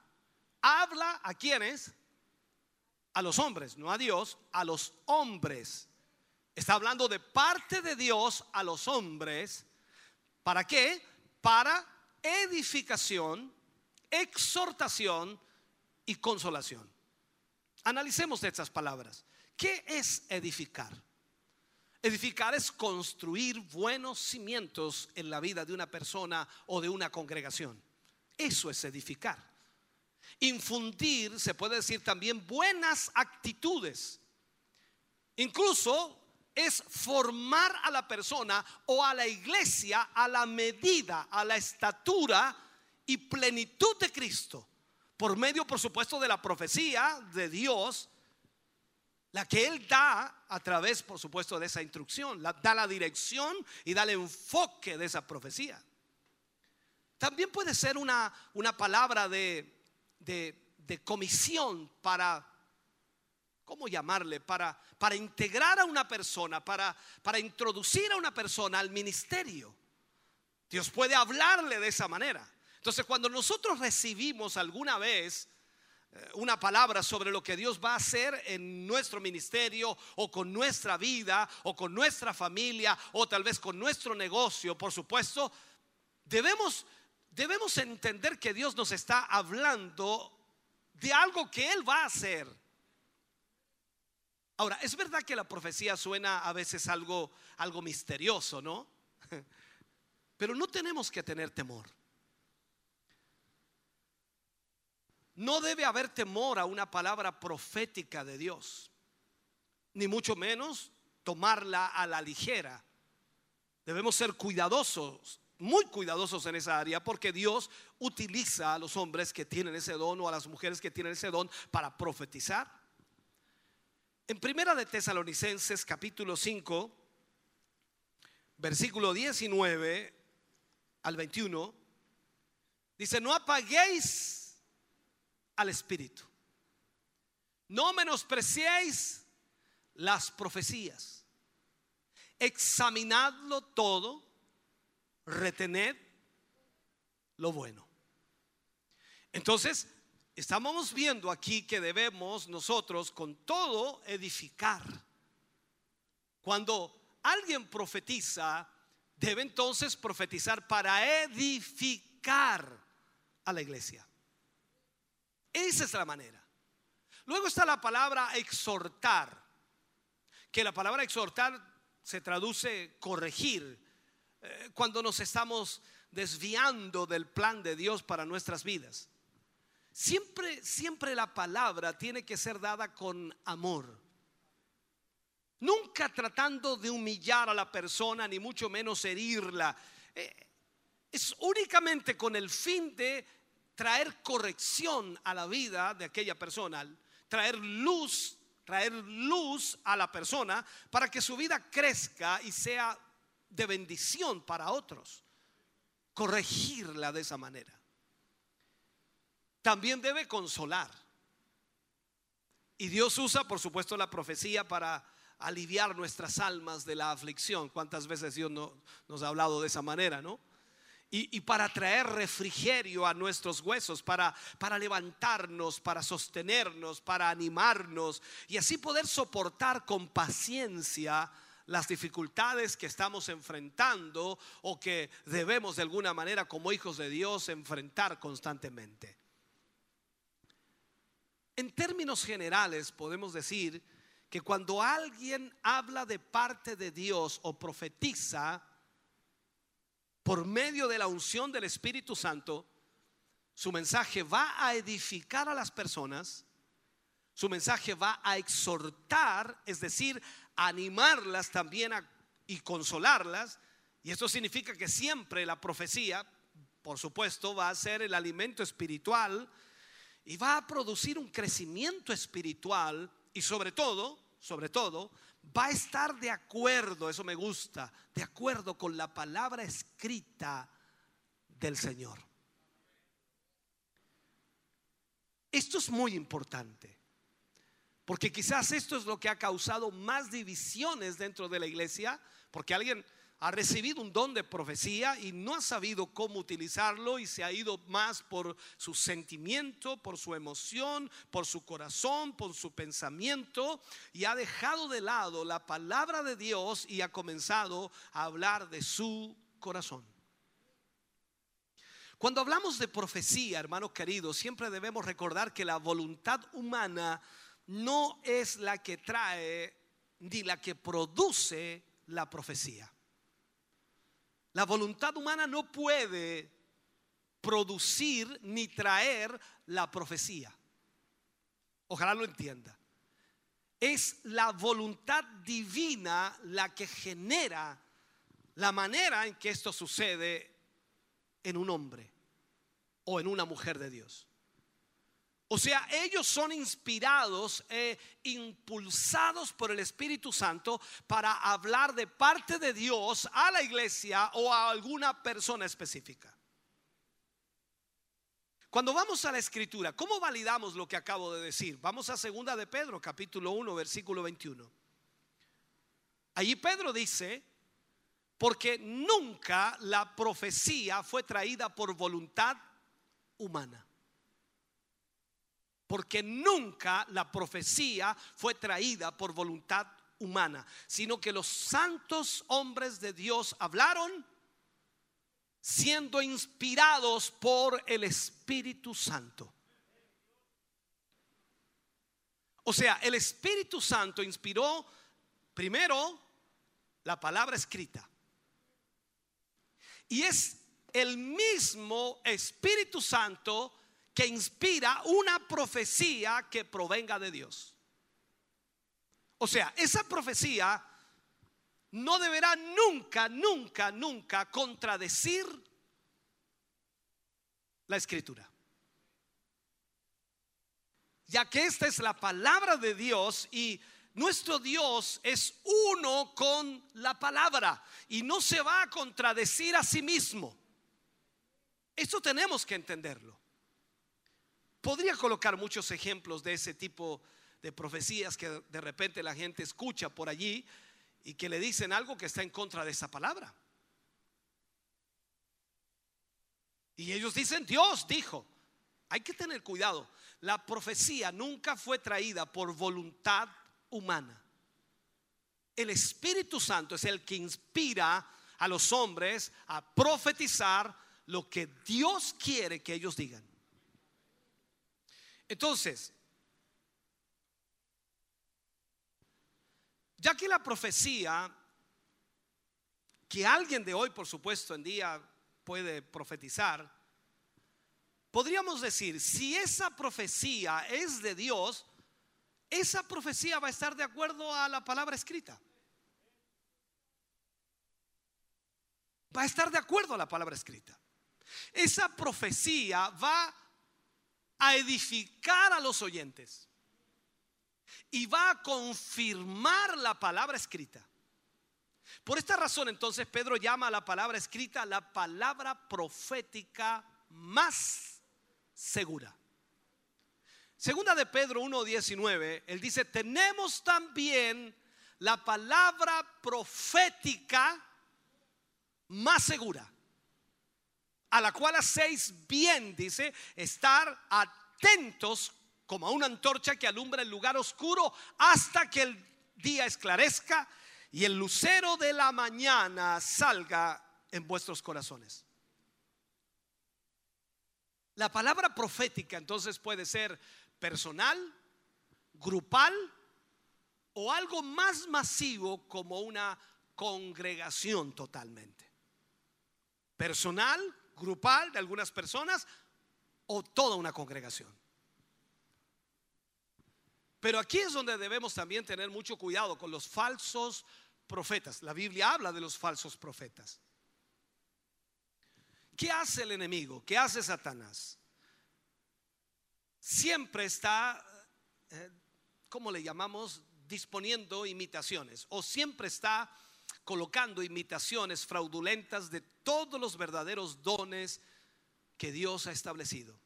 habla a quienes? a los hombres, no a Dios, a los hombres. Está hablando de parte de Dios a los hombres. ¿Para qué? Para edificación, exhortación y consolación. Analicemos estas palabras. ¿Qué es edificar? Edificar es construir buenos cimientos en la vida de una persona o de una congregación. Eso es edificar. Infundir, se puede decir también, buenas actitudes. Incluso es formar a la persona o a la iglesia a la medida, a la estatura y plenitud de Cristo. Por medio, por supuesto, de la profecía de Dios, la que Él da a través, por supuesto, de esa instrucción, la, da la dirección y da el enfoque de esa profecía. También puede ser una, una palabra de, de, comisión para, ¿cómo llamarle? Para, para integrar a una persona, para, para introducir a una persona al ministerio. Dios puede hablarle de esa manera. Entonces, cuando nosotros recibimos alguna vez eh, una palabra sobre lo que Dios va a hacer en nuestro ministerio o con nuestra vida o con nuestra familia o tal vez con nuestro negocio, por supuesto, debemos debemos entender que Dios nos está hablando de algo que Él va a hacer. Ahora, es verdad que la profecía suena a veces algo, algo misterioso, ¿no? Pero no tenemos que tener temor. no debe haber temor a una palabra profética de Dios, ni mucho menos tomarla a la ligera. Debemos ser cuidadosos, muy cuidadosos en esa área, porque Dios utiliza a los hombres que tienen ese don o a las mujeres que tienen ese don para profetizar. En Primera de Tesalonicenses capítulo 5, versículo 19 al 21, dice, no apaguéis al Espíritu, no menospreciéis las profecías, examinadlo todo, retened lo bueno. Entonces, estamos viendo aquí que debemos nosotros con todo edificar. Cuando alguien profetiza, debe entonces profetizar para edificar a la iglesia. Esa es la manera. Luego está la palabra exhortar, que la palabra exhortar se traduce corregir, eh, cuando nos estamos desviando del plan de Dios para nuestras vidas. Siempre, siempre la palabra tiene que ser dada con amor. Nunca tratando de humillar a la persona, ni mucho menos herirla. Eh, es únicamente con el fin de traer corrección a la vida de aquella persona, traer luz, traer luz a la persona para que su vida crezca y sea de bendición para otros. Corregirla de esa manera. También debe consolar. Y Dios usa, por supuesto, la profecía para aliviar nuestras almas de la aflicción. ¿Cuántas veces Dios no, nos ha hablado de esa manera, no? Y, y, para traer refrigerio a nuestros huesos, para, para levantarnos, para sostenernos, para animarnos y así poder soportar con paciencia las dificultades que estamos enfrentando o que debemos de alguna manera como hijos de Dios enfrentar constantemente. En términos generales podemos decir que cuando alguien habla de parte de Dios o profetiza por medio de la unción del Espíritu Santo, su mensaje va a edificar a las personas, su mensaje va a exhortar, es decir, animarlas también y consolarlas. Y esto significa que siempre la profecía, por supuesto, va a ser el alimento espiritual y va a producir un crecimiento espiritual y sobre todo, sobre todo, va a estar de acuerdo, eso me gusta, de acuerdo con la palabra escrita del Señor. Esto es muy importante. Porque quizás esto es lo que ha causado más divisiones dentro de la iglesia, porque alguien ha recibido un don de profecía y no ha sabido cómo utilizarlo y se ha ido más por su sentimiento, por su emoción, por su corazón, por su pensamiento y ha dejado de lado la palabra de Dios y ha comenzado a hablar de su corazón. Cuando hablamos de profecía, hermanos queridos, siempre debemos recordar que la voluntad humana no es la que trae ni la que produce la profecía. La voluntad humana no puede producir ni traer la profecía. Ojalá lo entienda. Es la voluntad divina la que genera la manera en que esto sucede en un hombre o en una mujer de Dios. O sea, ellos son inspirados e impulsados por el Espíritu Santo para hablar de parte de Dios a la iglesia o a alguna persona específica. Cuando vamos a la escritura, ¿cómo validamos lo que acabo de decir? Vamos a segunda de Pedro, capítulo 1, versículo 21. Allí Pedro dice, porque nunca la profecía fue traída por voluntad humana porque nunca la profecía fue traída por voluntad humana, sino que los santos hombres de Dios hablaron siendo inspirados por el Espíritu Santo. O sea, el Espíritu Santo inspiró primero la palabra escrita. Y es el mismo Espíritu Santo que inspira una profecía que provenga de Dios. O sea, esa profecía no deberá nunca, nunca, nunca contradecir la escritura. Ya que esta es la palabra de Dios y nuestro Dios es uno con la palabra y no se va a contradecir a sí mismo. Esto tenemos que entenderlo. Podría colocar muchos ejemplos de ese tipo de profecías que de repente la gente escucha por allí y que le dicen algo que está en contra de esa palabra. Y ellos dicen, Dios dijo, hay que tener cuidado. La profecía nunca fue traída por voluntad humana. El Espíritu Santo es el que inspira a los hombres a profetizar lo que Dios quiere que ellos digan. Entonces, ya que la profecía, que alguien de hoy, por supuesto, en día puede profetizar, podríamos decir, si esa profecía es de Dios, esa profecía va a estar de acuerdo a la palabra escrita. Va a estar de acuerdo a la palabra escrita. Esa profecía va a edificar a los oyentes y va a confirmar la palabra escrita. Por esta razón entonces Pedro llama a la palabra escrita la palabra profética más segura. Segunda de Pedro 1.19, él dice, tenemos también la palabra profética más segura, a la cual hacéis bien, dice, estar atentos como a una antorcha que alumbra el lugar oscuro hasta que el día esclarezca y el lucero de la mañana salga en vuestros corazones. La palabra profética entonces puede ser personal, grupal o algo más masivo como una congregación totalmente. Personal, grupal de algunas personas o toda una congregación. Pero aquí es donde debemos también tener mucho cuidado con los falsos profetas. La Biblia habla de los falsos profetas. ¿Qué hace el enemigo? ¿Qué hace Satanás? Siempre está, eh, ¿cómo le llamamos? Disponiendo imitaciones. O siempre está colocando imitaciones fraudulentas de todos los verdaderos dones que Dios ha establecido.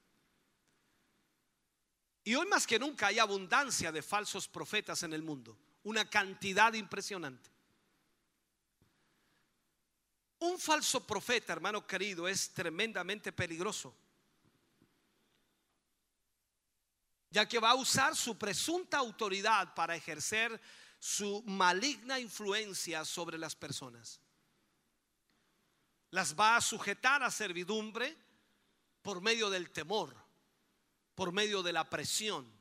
Y hoy más que nunca hay abundancia de falsos profetas en el mundo, una cantidad impresionante. Un falso profeta, hermano querido, es tremendamente peligroso, ya que va a usar su presunta autoridad para ejercer su maligna influencia sobre las personas. Las va a sujetar a servidumbre por medio del temor, por medio de la presión.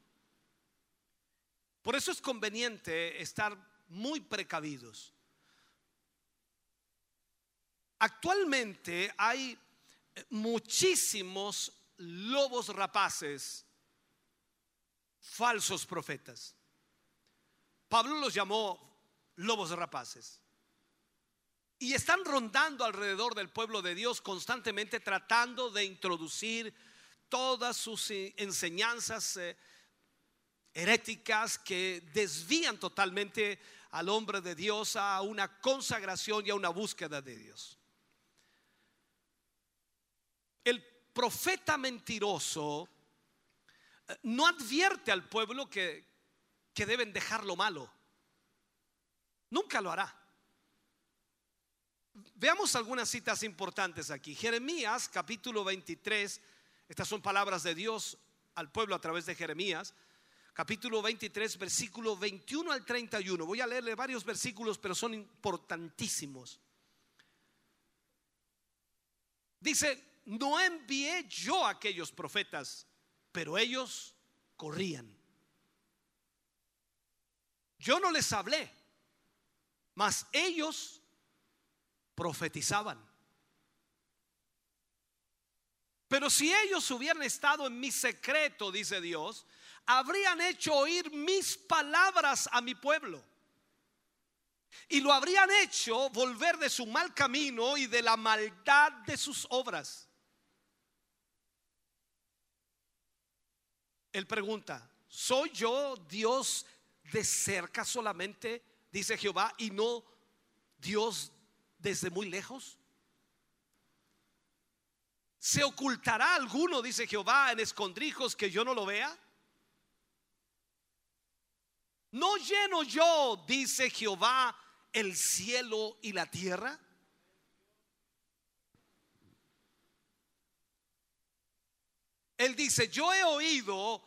Por eso es conveniente estar muy precavidos. Actualmente hay muchísimos lobos rapaces, falsos profetas. Pablo los llamó lobos rapaces. Y están rondando alrededor del pueblo de Dios constantemente tratando de introducir todas sus eh, enseñanzas eh, heréticas que desvían totalmente al hombre de Dios a una consagración y a una búsqueda de Dios. El profeta mentiroso eh, no advierte al pueblo que, que deben dejar lo malo. Nunca lo hará. Veamos algunas citas importantes aquí. Jeremías capítulo 23, estas son palabras de Dios al pueblo a través de Jeremías. Capítulo 23, versículo 21 al 31. Voy a leerle varios versículos, pero son importantísimos. Dice, no envié yo a aquellos profetas, pero ellos corrían. Yo no les hablé, mas ellos profetizaban. Pero si ellos hubieran estado en mi secreto, dice Dios, habrían hecho oír mis palabras a mi pueblo. Y lo habrían hecho volver de su mal camino y de la maldad de sus obras. Él pregunta, ¿soy yo Dios de cerca solamente, dice Jehová, y no Dios desde muy lejos? ¿Se ocultará alguno, dice Jehová, en escondrijos que yo no lo vea? ¿No lleno yo, dice Jehová, el cielo y la tierra? Él dice, yo he oído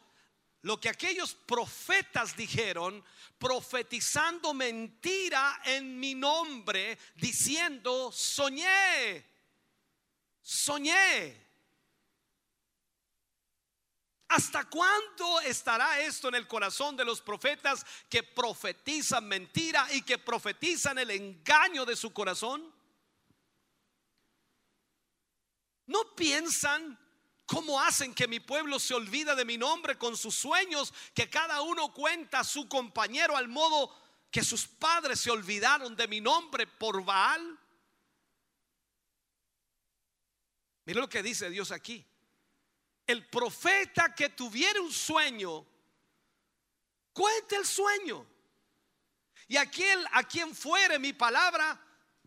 lo que aquellos profetas dijeron, profetizando mentira en mi nombre, diciendo, soñé, soñé. ¿Hasta cuándo estará esto en el corazón de los profetas que profetizan mentira y que profetizan el engaño de su corazón? ¿No piensan cómo hacen que mi pueblo se olvida de mi nombre con sus sueños, que cada uno cuenta a su compañero al modo que sus padres se olvidaron de mi nombre por Baal? Mira lo que dice Dios aquí el profeta que tuviera un sueño, cuente el sueño. Y aquel a quien fuere mi palabra,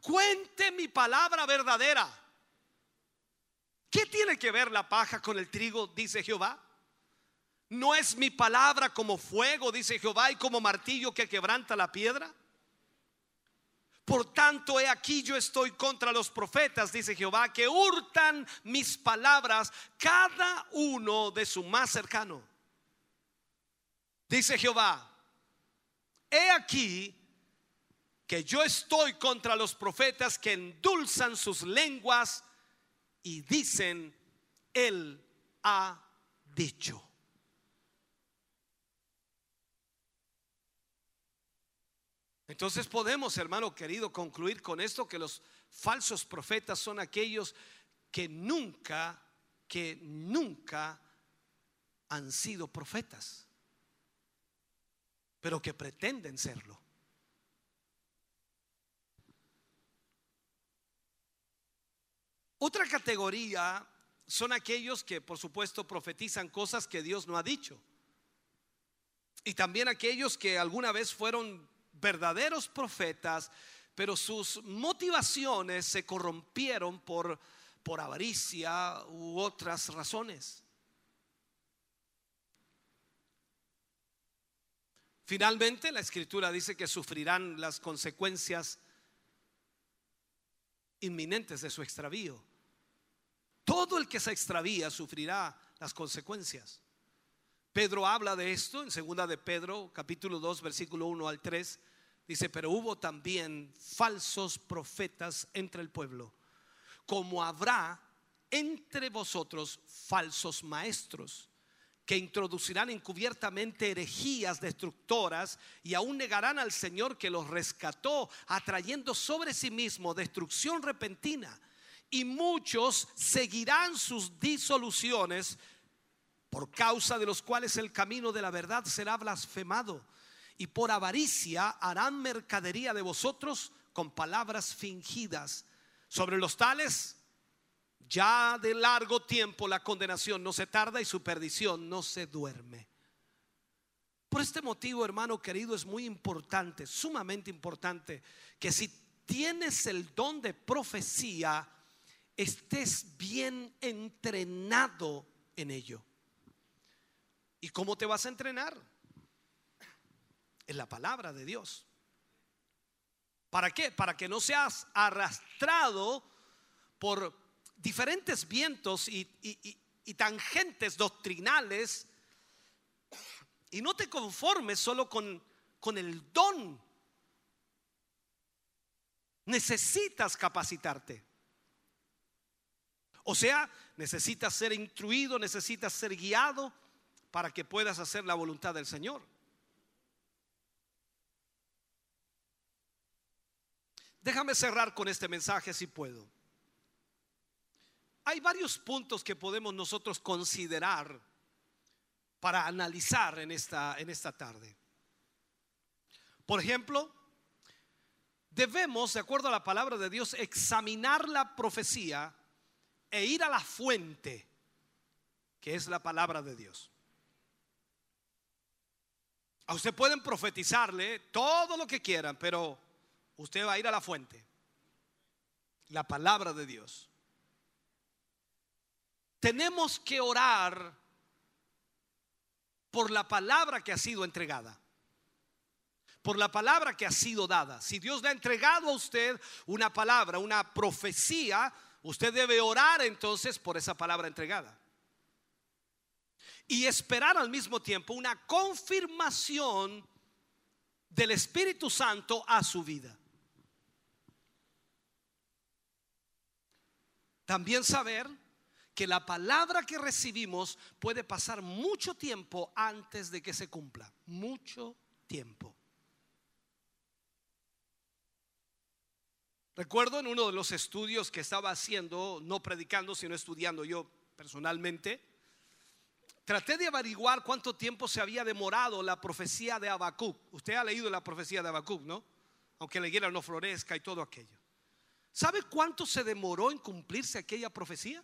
cuente mi palabra verdadera. ¿Qué tiene que ver la paja con el trigo? Dice Jehová. ¿No es mi palabra como fuego, dice Jehová, y como martillo que quebranta la piedra? Por tanto, he aquí yo estoy contra los profetas, dice Jehová, que hurtan mis palabras cada uno de su más cercano. Dice Jehová, he aquí que yo estoy contra los profetas que endulzan sus lenguas y dicen, Él ha dicho. Entonces podemos, hermano querido, concluir con esto que los falsos profetas son aquellos que nunca, que nunca han sido profetas, pero que pretenden serlo. Otra categoría son aquellos que, por supuesto, profetizan cosas que Dios no ha dicho. Y también aquellos que alguna vez fueron verdaderos profetas, pero sus motivaciones se corrompieron por, por avaricia u otras razones. Finalmente, la escritura dice que sufrirán las consecuencias inminentes de su extravío. Todo el que se extravía sufrirá las consecuencias. Pedro habla de esto en segunda de Pedro, capítulo 2, versículo 1 al 3. Dice, pero hubo también falsos profetas entre el pueblo, como habrá entre vosotros falsos maestros que introducirán encubiertamente herejías destructoras y aún negarán al Señor que los rescató, atrayendo sobre sí mismo destrucción repentina. Y muchos seguirán sus disoluciones, por causa de los cuales el camino de la verdad será blasfemado. Y por avaricia harán mercadería de vosotros con palabras fingidas. Sobre los tales, ya de largo tiempo la condenación no se tarda y su perdición no se duerme. Por este motivo, hermano querido, es muy importante, sumamente importante, que si tienes el don de profecía, estés bien entrenado en ello. ¿Y cómo te vas a entrenar? En la palabra de Dios. ¿Para qué? Para que no seas arrastrado por diferentes vientos y, tangentes doctrinales y no te conformes solo con el don. Necesitas capacitarte. O sea, necesitas ser instruido, necesitas ser guiado para que puedas hacer la voluntad del Señor. Déjame cerrar con este mensaje si puedo. Hay varios puntos que podemos nosotros considerar para analizar en esta, en esta tarde. Por ejemplo, debemos, de acuerdo a la palabra de Dios, examinar la profecía e ir a la fuente, que es la palabra de Dios. A usted pueden profetizarle todo lo que quieran, pero usted va a ir a la fuente, la palabra de Dios. Tenemos que orar por la palabra que ha sido entregada por la palabra que ha sido dada. Si Dios le ha entregado a usted una palabra, una profecía, usted debe orar entonces por esa palabra entregada. Y esperar al mismo tiempo una confirmación del Espíritu Santo a su vida. También saber que la palabra que recibimos puede pasar mucho tiempo antes de que se cumpla. Mucho tiempo. Recuerdo en uno de los estudios que estaba haciendo, no predicando, sino estudiando yo personalmente, traté de averiguar cuánto tiempo se había demorado la profecía de Habacuc. Usted ha leído la profecía de Habacuc, ¿no? Aunque la higuera no florezca y todo aquello. ¿Sabe cuánto se demoró en cumplirse aquella profecía?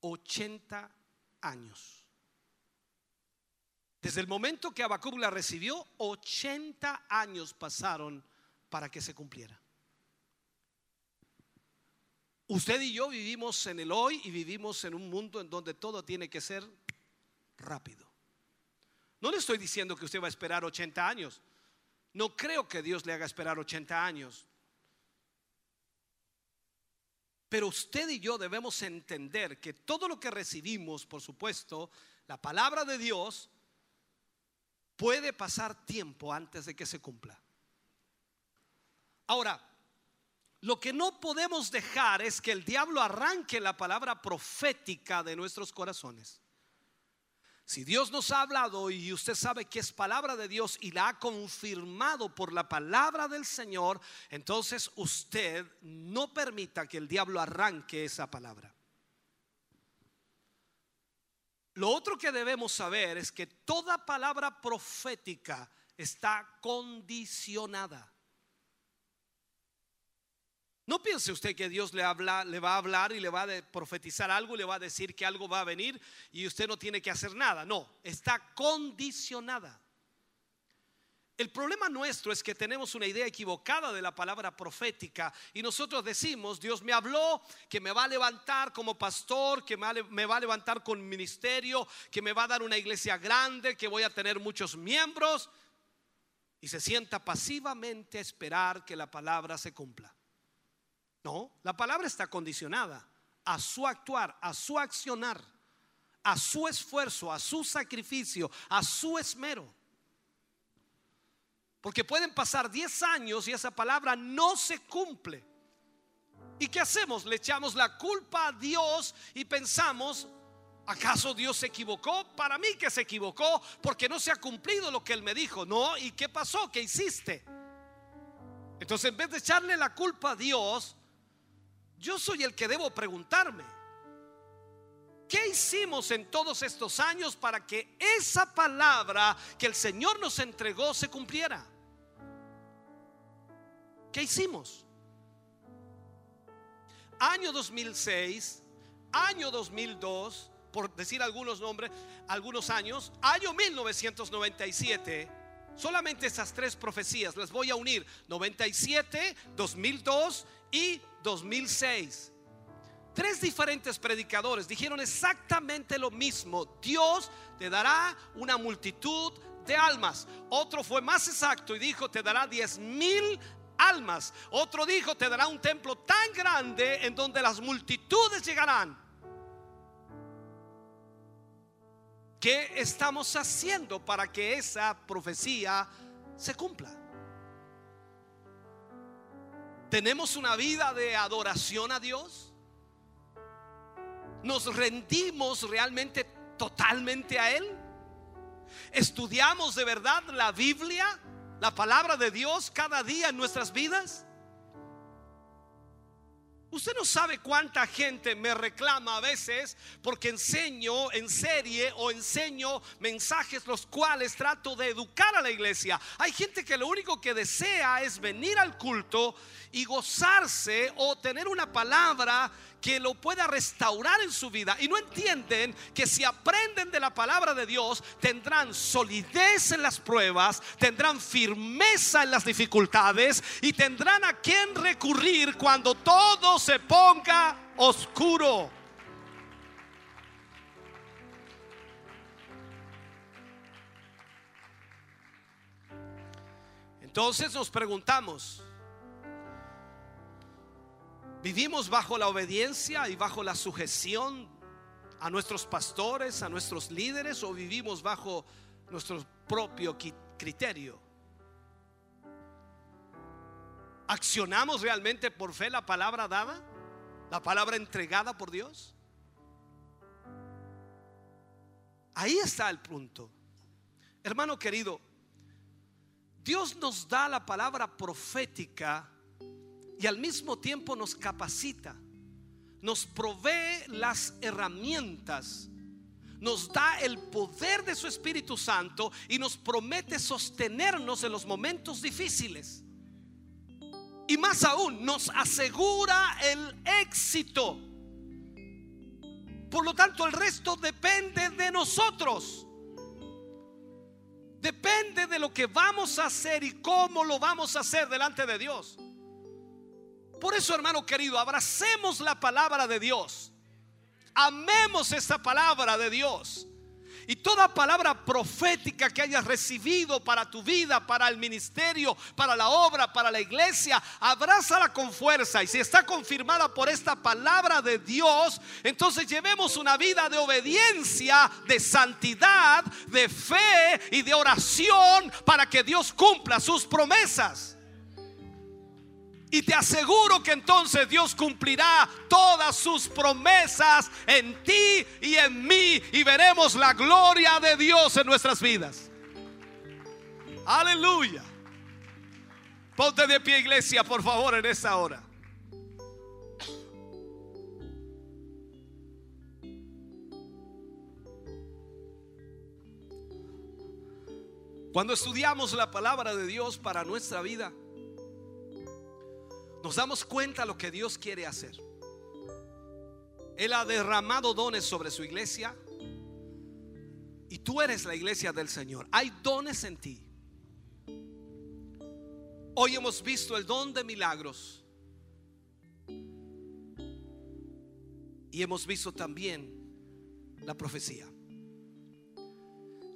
80 años. Desde el momento que Habacuc la recibió, 80 años pasaron para que se cumpliera. Usted y yo vivimos en el hoy y vivimos en un mundo en donde todo tiene que ser rápido. No le estoy diciendo que usted va a esperar 80 años. No creo que Dios le haga esperar 80 años. Pero usted y yo debemos entender que todo lo que recibimos, por supuesto, la palabra de Dios, puede pasar tiempo antes de que se cumpla. Ahora, lo que no podemos dejar es que el diablo arranque la palabra profética de nuestros corazones. Si Dios nos ha hablado y usted sabe que es palabra de Dios y la ha confirmado por la palabra del Señor, entonces usted no permita que el diablo arranque esa palabra. Lo otro que debemos saber es que toda palabra profética está condicionada. No piense usted que Dios le, habla, le va a hablar y le va a profetizar algo, le va a decir que algo va a venir y usted no tiene que hacer nada. No, está condicionada. El problema nuestro es que tenemos una idea equivocada de la palabra profética y nosotros decimos, Dios me habló que me va a levantar como pastor, que me va a levantar con ministerio, que me va a dar una iglesia grande, que voy a tener muchos miembros y se sienta pasivamente a esperar que la palabra se cumpla. No, la palabra está condicionada a su actuar, a su accionar, a su esfuerzo, a su sacrificio, a su esmero. Porque pueden pasar 10 años y esa palabra no se cumple. ¿Y qué hacemos? Le echamos la culpa a Dios y pensamos, ¿acaso Dios se equivocó? Para mí que se equivocó porque no se ha cumplido lo que Él me dijo. No, ¿y qué pasó? ¿Qué hiciste? Entonces en vez de echarle la culpa a Dios, yo soy el que debo preguntarme, ¿qué hicimos en todos estos años para que esa palabra que el Señor nos entregó se cumpliera? ¿Qué hicimos? Año 2006, año 2002, por decir algunos nombres, algunos años, año 1997. Solamente esas tres profecías las voy a unir. 97, 2002 y 2006. Tres diferentes predicadores dijeron exactamente lo mismo. Dios te dará una multitud de almas. Otro fue más exacto y dijo, te dará diez mil almas. Otro dijo, te dará un templo tan grande en donde las multitudes llegarán. ¿Qué estamos haciendo para que esa profecía se cumpla? ¿Tenemos una vida de adoración a Dios? ¿Nos rendimos realmente totalmente a Él? ¿Estudiamos de verdad la Biblia, la palabra de Dios cada día en nuestras vidas? Usted no sabe cuánta gente me reclama a veces porque enseño en serie o enseño mensajes los cuales trato de educar a la iglesia. Hay gente que lo único que desea es venir al culto y gozarse o tener una palabra que lo pueda restaurar en su vida y no entienden que si aprenden de la palabra de Dios tendrán solidez en las pruebas, tendrán firmeza en las dificultades y tendrán a quien recurrir cuando todo se ponga oscuro. Entonces nos preguntamos, ¿vivimos bajo la obediencia y bajo la sujeción a nuestros pastores, a nuestros líderes o vivimos bajo nuestro propio criterio? ¿Accionamos realmente por fe la palabra dada? ¿La palabra entregada por Dios? Ahí está el punto. Hermano querido, Dios nos da la palabra profética y al mismo tiempo nos capacita, nos provee las herramientas, nos da el poder de su Espíritu Santo y nos promete sostenernos en los momentos difíciles. Y más aún, nos asegura el éxito. Por lo tanto, el resto depende de nosotros. Depende de lo que vamos a hacer y cómo lo vamos a hacer delante de Dios. Por eso, hermano querido, abracemos la palabra de Dios. Amemos esta palabra de Dios. Y toda palabra profética que hayas recibido para tu vida, para el ministerio, para la obra, para la iglesia, abrázala con fuerza. Y si está confirmada por esta palabra de Dios, entonces llevemos una vida de obediencia, de santidad, de fe y de oración para que Dios cumpla sus promesas. Y te aseguro que entonces Dios cumplirá todas sus promesas en ti y en mí y veremos la gloria de Dios en nuestras vidas. Aleluya. Ponte de pie iglesia, por favor, en esta hora. Cuando estudiamos la palabra de Dios para nuestra vida, nos damos cuenta lo que Dios quiere hacer. Él ha derramado dones sobre su iglesia y tú eres la iglesia del Señor. Hay dones en ti. Hoy hemos visto el don de milagros y hemos visto también la profecía.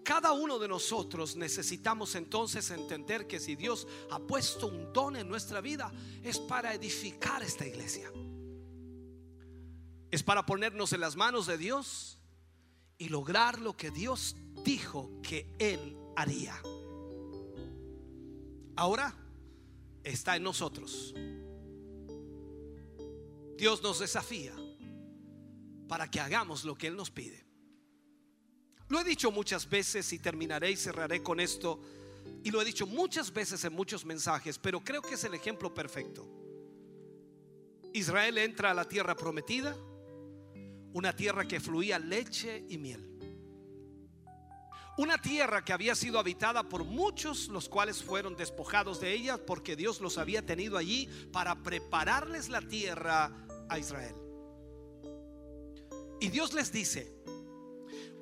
Cada uno de nosotros necesitamos entonces entender que si Dios ha puesto un don en nuestra vida es para edificar esta iglesia. Es para ponernos en las manos de Dios y lograr lo que Dios dijo que Él haría. Ahora está en nosotros. Dios nos desafía para que hagamos lo que Él nos pide. Lo he dicho muchas veces y terminaré y cerraré con esto. Y lo he dicho muchas veces en muchos mensajes, pero creo que es el ejemplo perfecto. Israel entra a la tierra prometida, una tierra que fluía leche y miel. Una tierra que había sido habitada por muchos, los cuales fueron despojados de ella porque Dios los había tenido allí para prepararles la tierra a Israel. Y Dios les dice,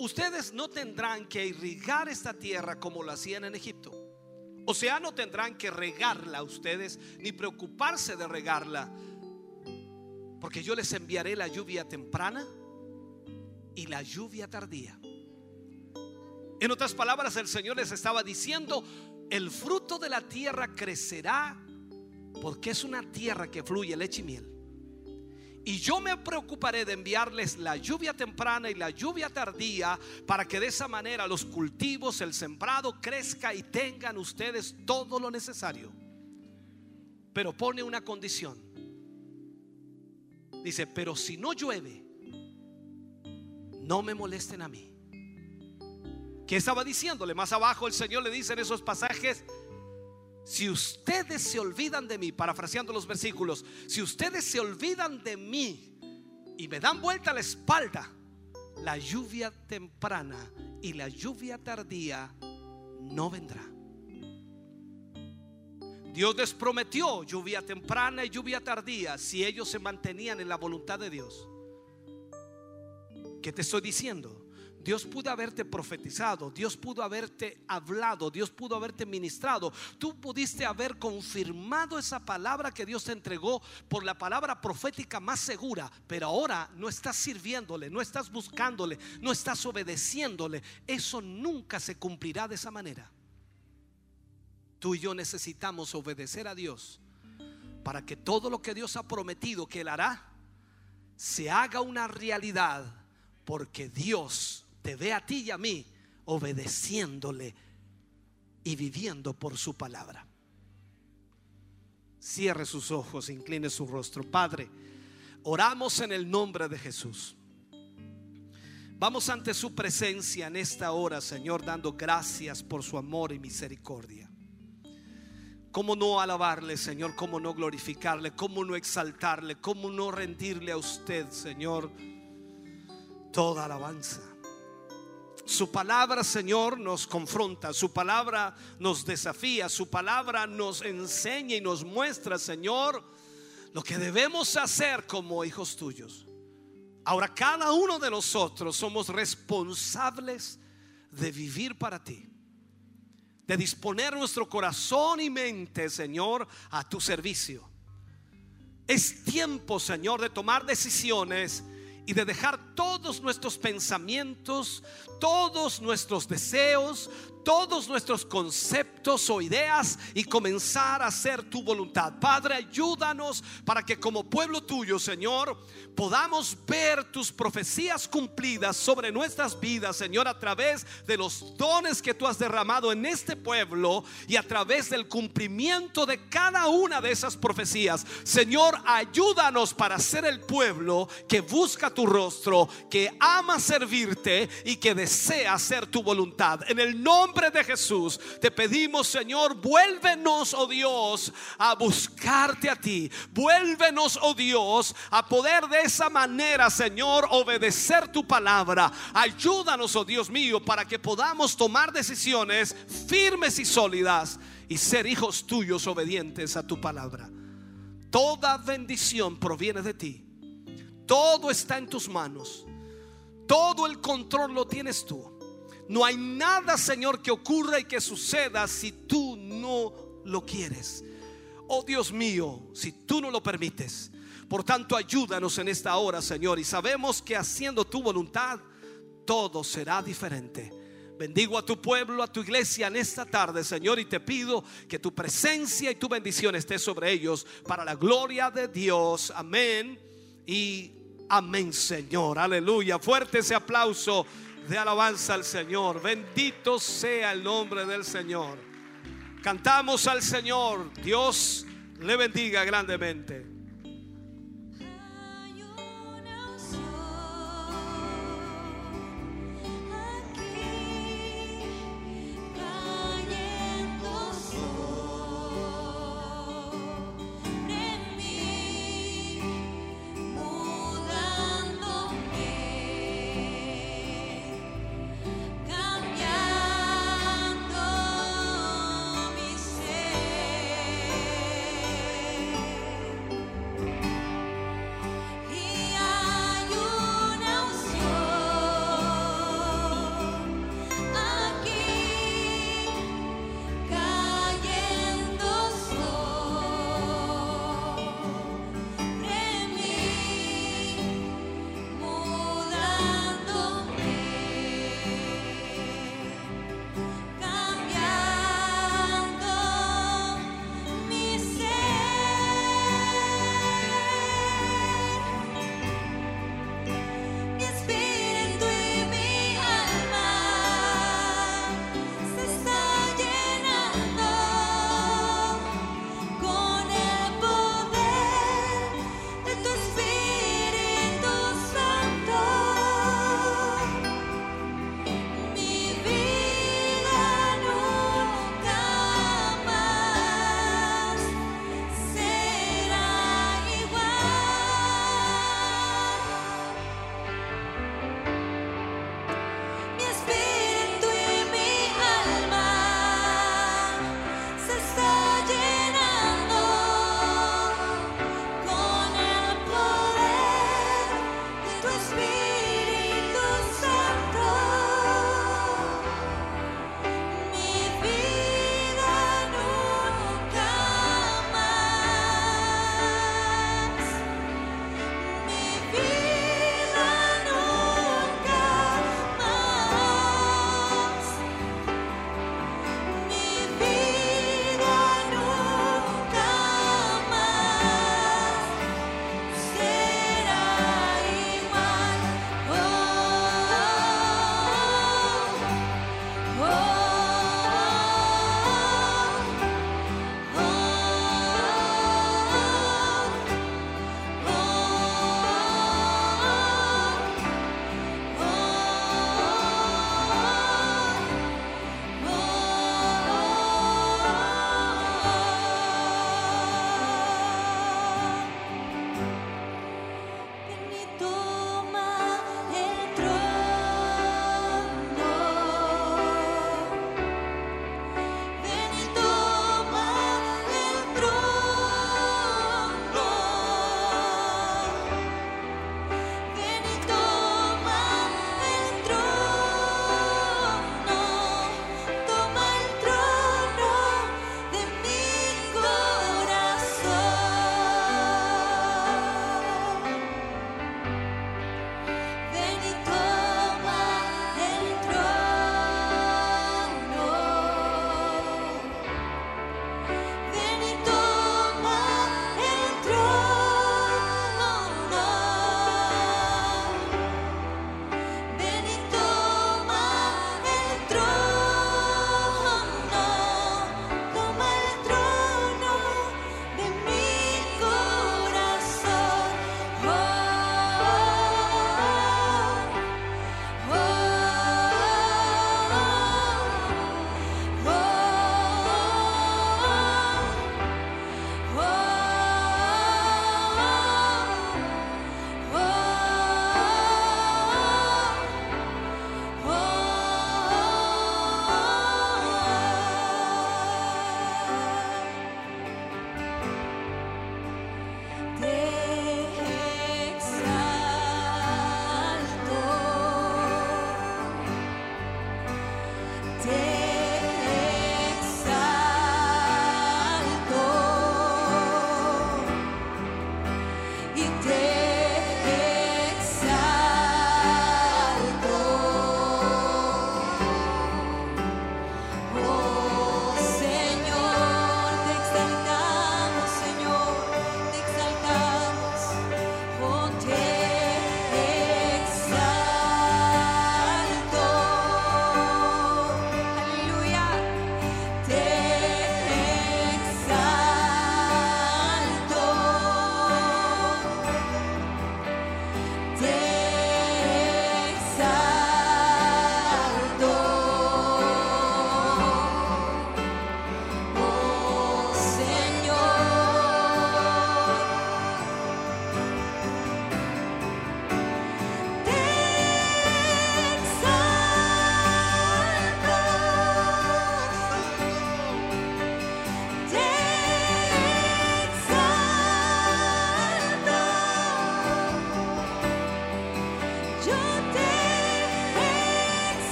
ustedes no tendrán que irrigar esta tierra como lo hacían en Egipto. O sea, no tendrán que regarla ustedes ni preocuparse de regarla. Porque yo les enviaré la lluvia temprana y la lluvia tardía. En otras palabras, el Señor les estaba diciendo, el fruto de la tierra crecerá porque es una tierra que fluye leche y miel. Y yo me preocuparé de enviarles la lluvia temprana y la lluvia tardía para que de esa manera los cultivos, el sembrado crezca y tengan ustedes todo lo necesario. Pero pone una condición. Dice, pero si no llueve, no me molesten a mí. ¿Qué estaba diciéndole? Más abajo el Señor le dice en esos pasajes, si ustedes se olvidan de mí, parafraseando los versículos, si ustedes se olvidan de mí y me dan vuelta la espalda, la lluvia temprana y la lluvia tardía no vendrá. Dios les prometió lluvia temprana y lluvia tardía si ellos se mantenían en la voluntad de Dios. ¿Qué te estoy diciendo? Dios pudo haberte profetizado, Dios pudo haberte hablado, Dios pudo haberte ministrado. Tú pudiste haber confirmado esa palabra que Dios te entregó por la palabra profética más segura, pero ahora no estás sirviéndole, no estás buscándole, no estás obedeciéndole. Eso nunca se cumplirá de esa manera. Tú y yo necesitamos obedecer a Dios para que todo lo que Dios ha prometido que Él hará se haga una realidad, porque Dios te ve a ti y a mí obedeciéndole y viviendo por su palabra. Cierre sus ojos, incline su rostro. Padre, oramos en el nombre de Jesús. Vamos ante su presencia en esta hora, Señor, dando gracias por su amor y misericordia. ¿Cómo no alabarle, Señor? ¿Cómo no glorificarle? ¿Cómo no exaltarle? ¿Cómo no rendirle a usted, Señor, toda alabanza? Su palabra, Señor, nos confronta, su palabra nos desafía, su palabra nos enseña y nos muestra, Señor, lo que debemos hacer como hijos tuyos. Ahora cada uno de nosotros somos responsables de vivir para ti, de disponer nuestro corazón y mente, Señor, a tu servicio. Es tiempo, Señor, de tomar decisiones y de dejar todos nuestros pensamientos, todos nuestros deseos, todos nuestros conceptos o ideas y comenzar a hacer tu voluntad. Padre, ayúdanos para que como pueblo tuyo, Señor, podamos ver tus profecías cumplidas sobre nuestras vidas, Señor, a través de los dones que tú has derramado en este pueblo y a través del cumplimiento de cada una de esas profecías. Señor, ayúdanos para ser el pueblo que busca tu rostro, que ama servirte y que desea hacer tu voluntad. En el nombre de Jesús te pedimos, Señor, vuélvenos, oh Dios, a buscarte a ti. Vuélvenos, oh Dios, a poder de esa manera, Señor, obedecer tu palabra. Ayúdanos, oh Dios mío, para que podamos tomar decisiones firmes y sólidas y ser hijos tuyos obedientes a tu palabra. Toda bendición proviene de ti. Todo está en tus manos. Todo el control lo tienes tú. No hay nada, Señor, que ocurra y que suceda si tú no lo quieres. Oh Dios mío, si tú no lo permites. Por tanto, ayúdanos en esta hora, Señor. Y sabemos que haciendo tu voluntad, todo será diferente. Bendigo a tu pueblo, a tu iglesia en esta tarde, Señor, y te pido que tu presencia y tu bendición esté sobre ellos para la gloria de Dios. Amén y amén, Señor. Aleluya. Fuerte ese aplauso de alabanza al Señor. Bendito sea el nombre del Señor. Cantamos al Señor. Dios le bendiga grandemente.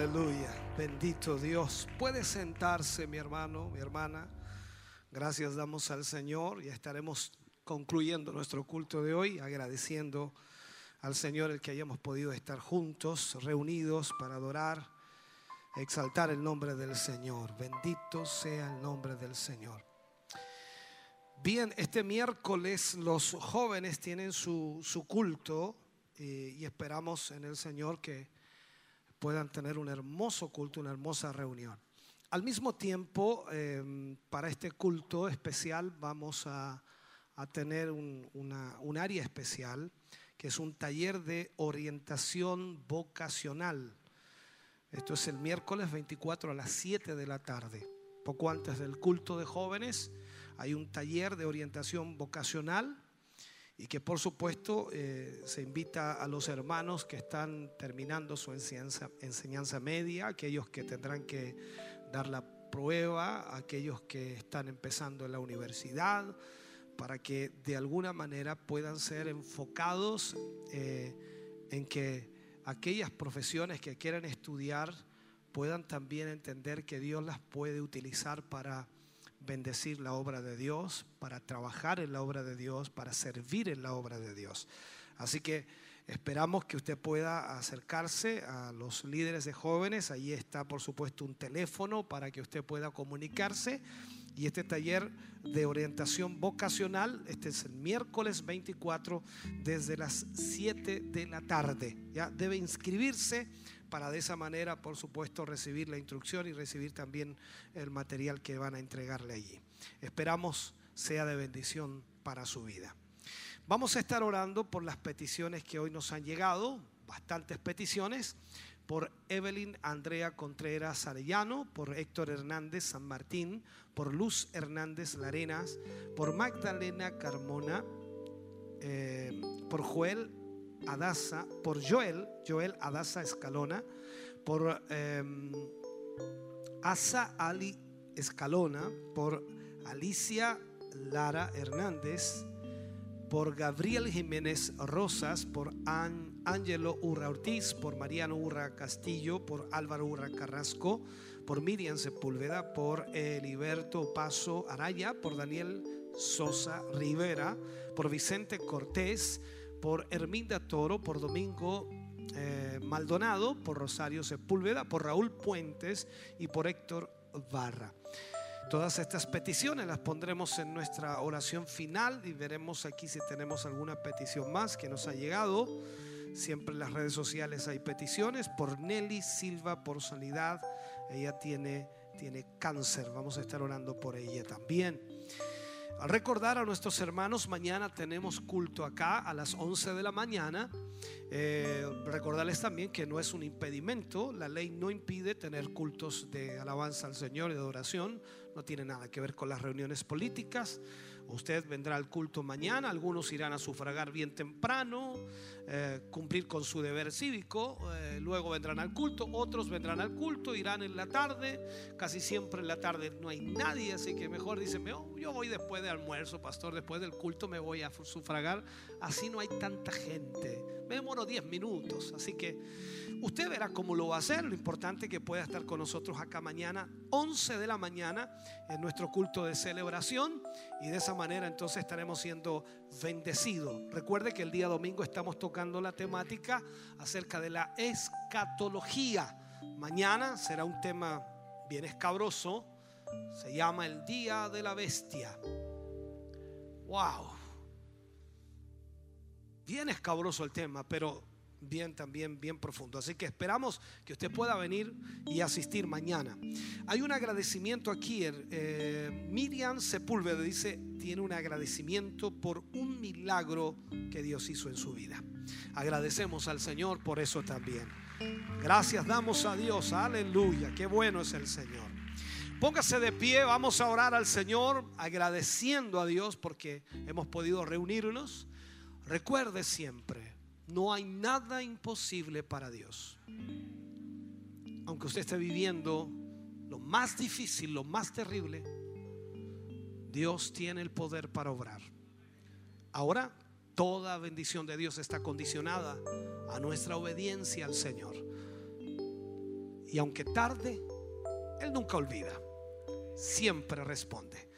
Aleluya. Bendito Dios. Puede sentarse, mi hermano, mi hermana. Gracias damos al Señor y estaremos concluyendo nuestro culto de hoy agradeciendo al Señor el que hayamos podido estar juntos, reunidos para adorar, exaltar el nombre del Señor. Bendito sea el nombre del Señor. Bien, este miércoles los jóvenes tienen su, su culto eh, y esperamos en el Señor que puedan tener un hermoso culto, una hermosa reunión. Al mismo tiempo, eh, para este culto especial vamos a, a tener un, una- un área especial, que es un taller de orientación vocacional. Esto es el miércoles 24 a las 7 de la tarde. Poco antes del culto de jóvenes hay un taller de orientación vocacional y que por supuesto eh, se invita a los hermanos que están terminando su enseñanza, enseñanza media, aquellos que tendrán que dar la prueba, aquellos que están empezando en la universidad, para que de alguna manera puedan ser enfocados eh, en que aquellas profesiones que quieran estudiar puedan también entender que Dios las puede utilizar para bendecir la obra de Dios, para trabajar en la obra de Dios, para servir en la obra de Dios. Así que esperamos que usted pueda acercarse a los líderes de jóvenes. Ahí está, por supuesto, un teléfono para que usted pueda comunicarse. Y este taller de orientación vocacional, este es el miércoles 24 desde las 7 de la tarde. Ya debe inscribirse para de esa manera, por supuesto, recibir la instrucción y recibir también el material que van a entregarle allí. Esperamos sea de bendición para su vida. Vamos a estar orando por las peticiones que hoy nos han llegado, bastantes peticiones, por Evelyn Andrea Contreras Arellano, por Héctor Hernández San Martín, por Luz Hernández Larenas, por Magdalena Carmona, eh, por Joel Adasa, por Joel, Joel Adasa Escalona, por eh, Asa Ali Escalona, por Alicia Lara Hernández, por Gabriel Jiménez Rosas, por Ángelo Urra Ortiz, por Mariano Urra Castillo, por Álvaro Urra Carrasco, por Miriam Sepúlveda, por Heriberto Paso Araya, por Daniel Sosa Rivera, por Vicente Cortés, por Herminda Toro, por Domingo eh, Maldonado, por Rosario Sepúlveda, por Raúl Puentes y por Héctor Barra. Todas estas peticiones las pondremos en nuestra oración final y veremos aquí si tenemos alguna petición más que nos ha llegado. Siempre en las redes sociales hay peticiones por Nelly Silva por sanidad. Ella tiene, tiene cáncer. Vamos a estar orando por ella también. Recordar a nuestros hermanos, mañana tenemos culto acá a las 11 de la mañana. Eh, recordarles también que no es un impedimento, la ley no impide tener cultos de alabanza al Señor y de adoración, no tiene nada que ver con las reuniones políticas. Usted vendrá al culto mañana, algunos irán a sufragar bien temprano, eh, cumplir con su deber cívico, eh, luego vendrán al culto, otros vendrán al culto, irán en la tarde, casi siempre en la tarde no hay nadie, así que mejor dicen, "Oh, yo voy después de almuerzo, pastor, después del culto me voy a sufragar, así no hay tanta gente, me demoro 10 minutos, así que usted verá cómo lo va a hacer, lo importante es que pueda estar con nosotros acá mañana, 11 de la mañana, en nuestro culto de celebración, y de esa manera entonces estaremos siendo bendecidos. Recuerde que el día domingo estamos tocando la temática acerca de la escatología. Mañana será un tema bien escabroso, se llama el Día de la Bestia. Wow. Bien escabroso el tema, pero bien también bien profundo. Así que esperamos que usted pueda venir y asistir mañana. Hay un agradecimiento aquí. eh, Miriam Sepúlveda dice, tiene un agradecimiento por un milagro que Dios hizo en su vida. Agradecemos al Señor por eso también. Gracias damos a Dios. Aleluya. Qué bueno es el Señor. Póngase de pie, vamos a orar al Señor agradeciendo a Dios porque hemos podido reunirnos. Recuerde siempre, no hay nada imposible para Dios. Aunque usted esté viviendo lo más difícil, lo más terrible, Dios tiene el poder para obrar. Ahora, toda bendición de Dios está condicionada a nuestra obediencia al Señor. Y aunque tarde, Él nunca olvida. Siempre responde.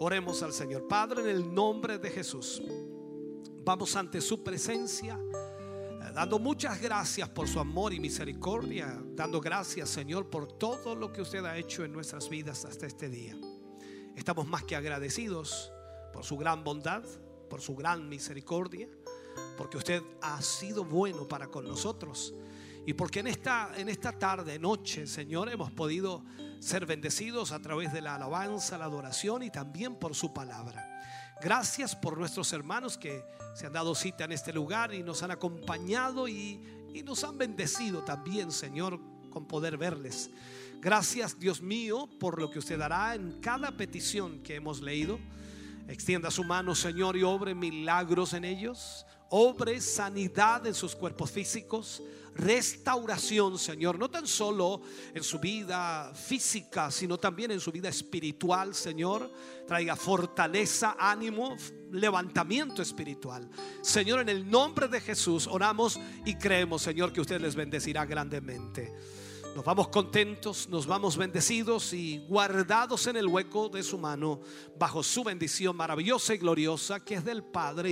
Oremos al Señor. Padre, en el nombre de Jesús. Vamos ante su presencia, eh, dando muchas gracias por su amor y misericordia, dando gracias, Señor, por todo lo que usted ha hecho en nuestras vidas hasta este día. Estamos más que agradecidos por su gran bondad, por su gran misericordia, porque usted ha sido bueno para con nosotros. Y porque en esta, en esta tarde, noche, Señor, hemos podido ser bendecidos a través de la alabanza, la adoración y también por su palabra. Gracias por nuestros hermanos que se han dado cita en este lugar y nos han acompañado y, y nos han bendecido también, Señor, con poder verles. Gracias, Dios mío, por lo que usted hará en cada petición que hemos leído. Extienda su mano, Señor, y obre milagros en ellos. Obre sanidad en sus cuerpos físicos. Restauración, Señor, no tan solo en su vida física, sino también en su vida espiritual, Señor. Traiga fortaleza, ánimo, levantamiento espiritual. Señor, en el nombre de Jesús oramos y creemos, Señor, que usted les bendecirá grandemente. Nos vamos contentos, nos vamos bendecidos y guardados en el hueco de su mano, bajo su bendición maravillosa y gloriosa que es del Padre.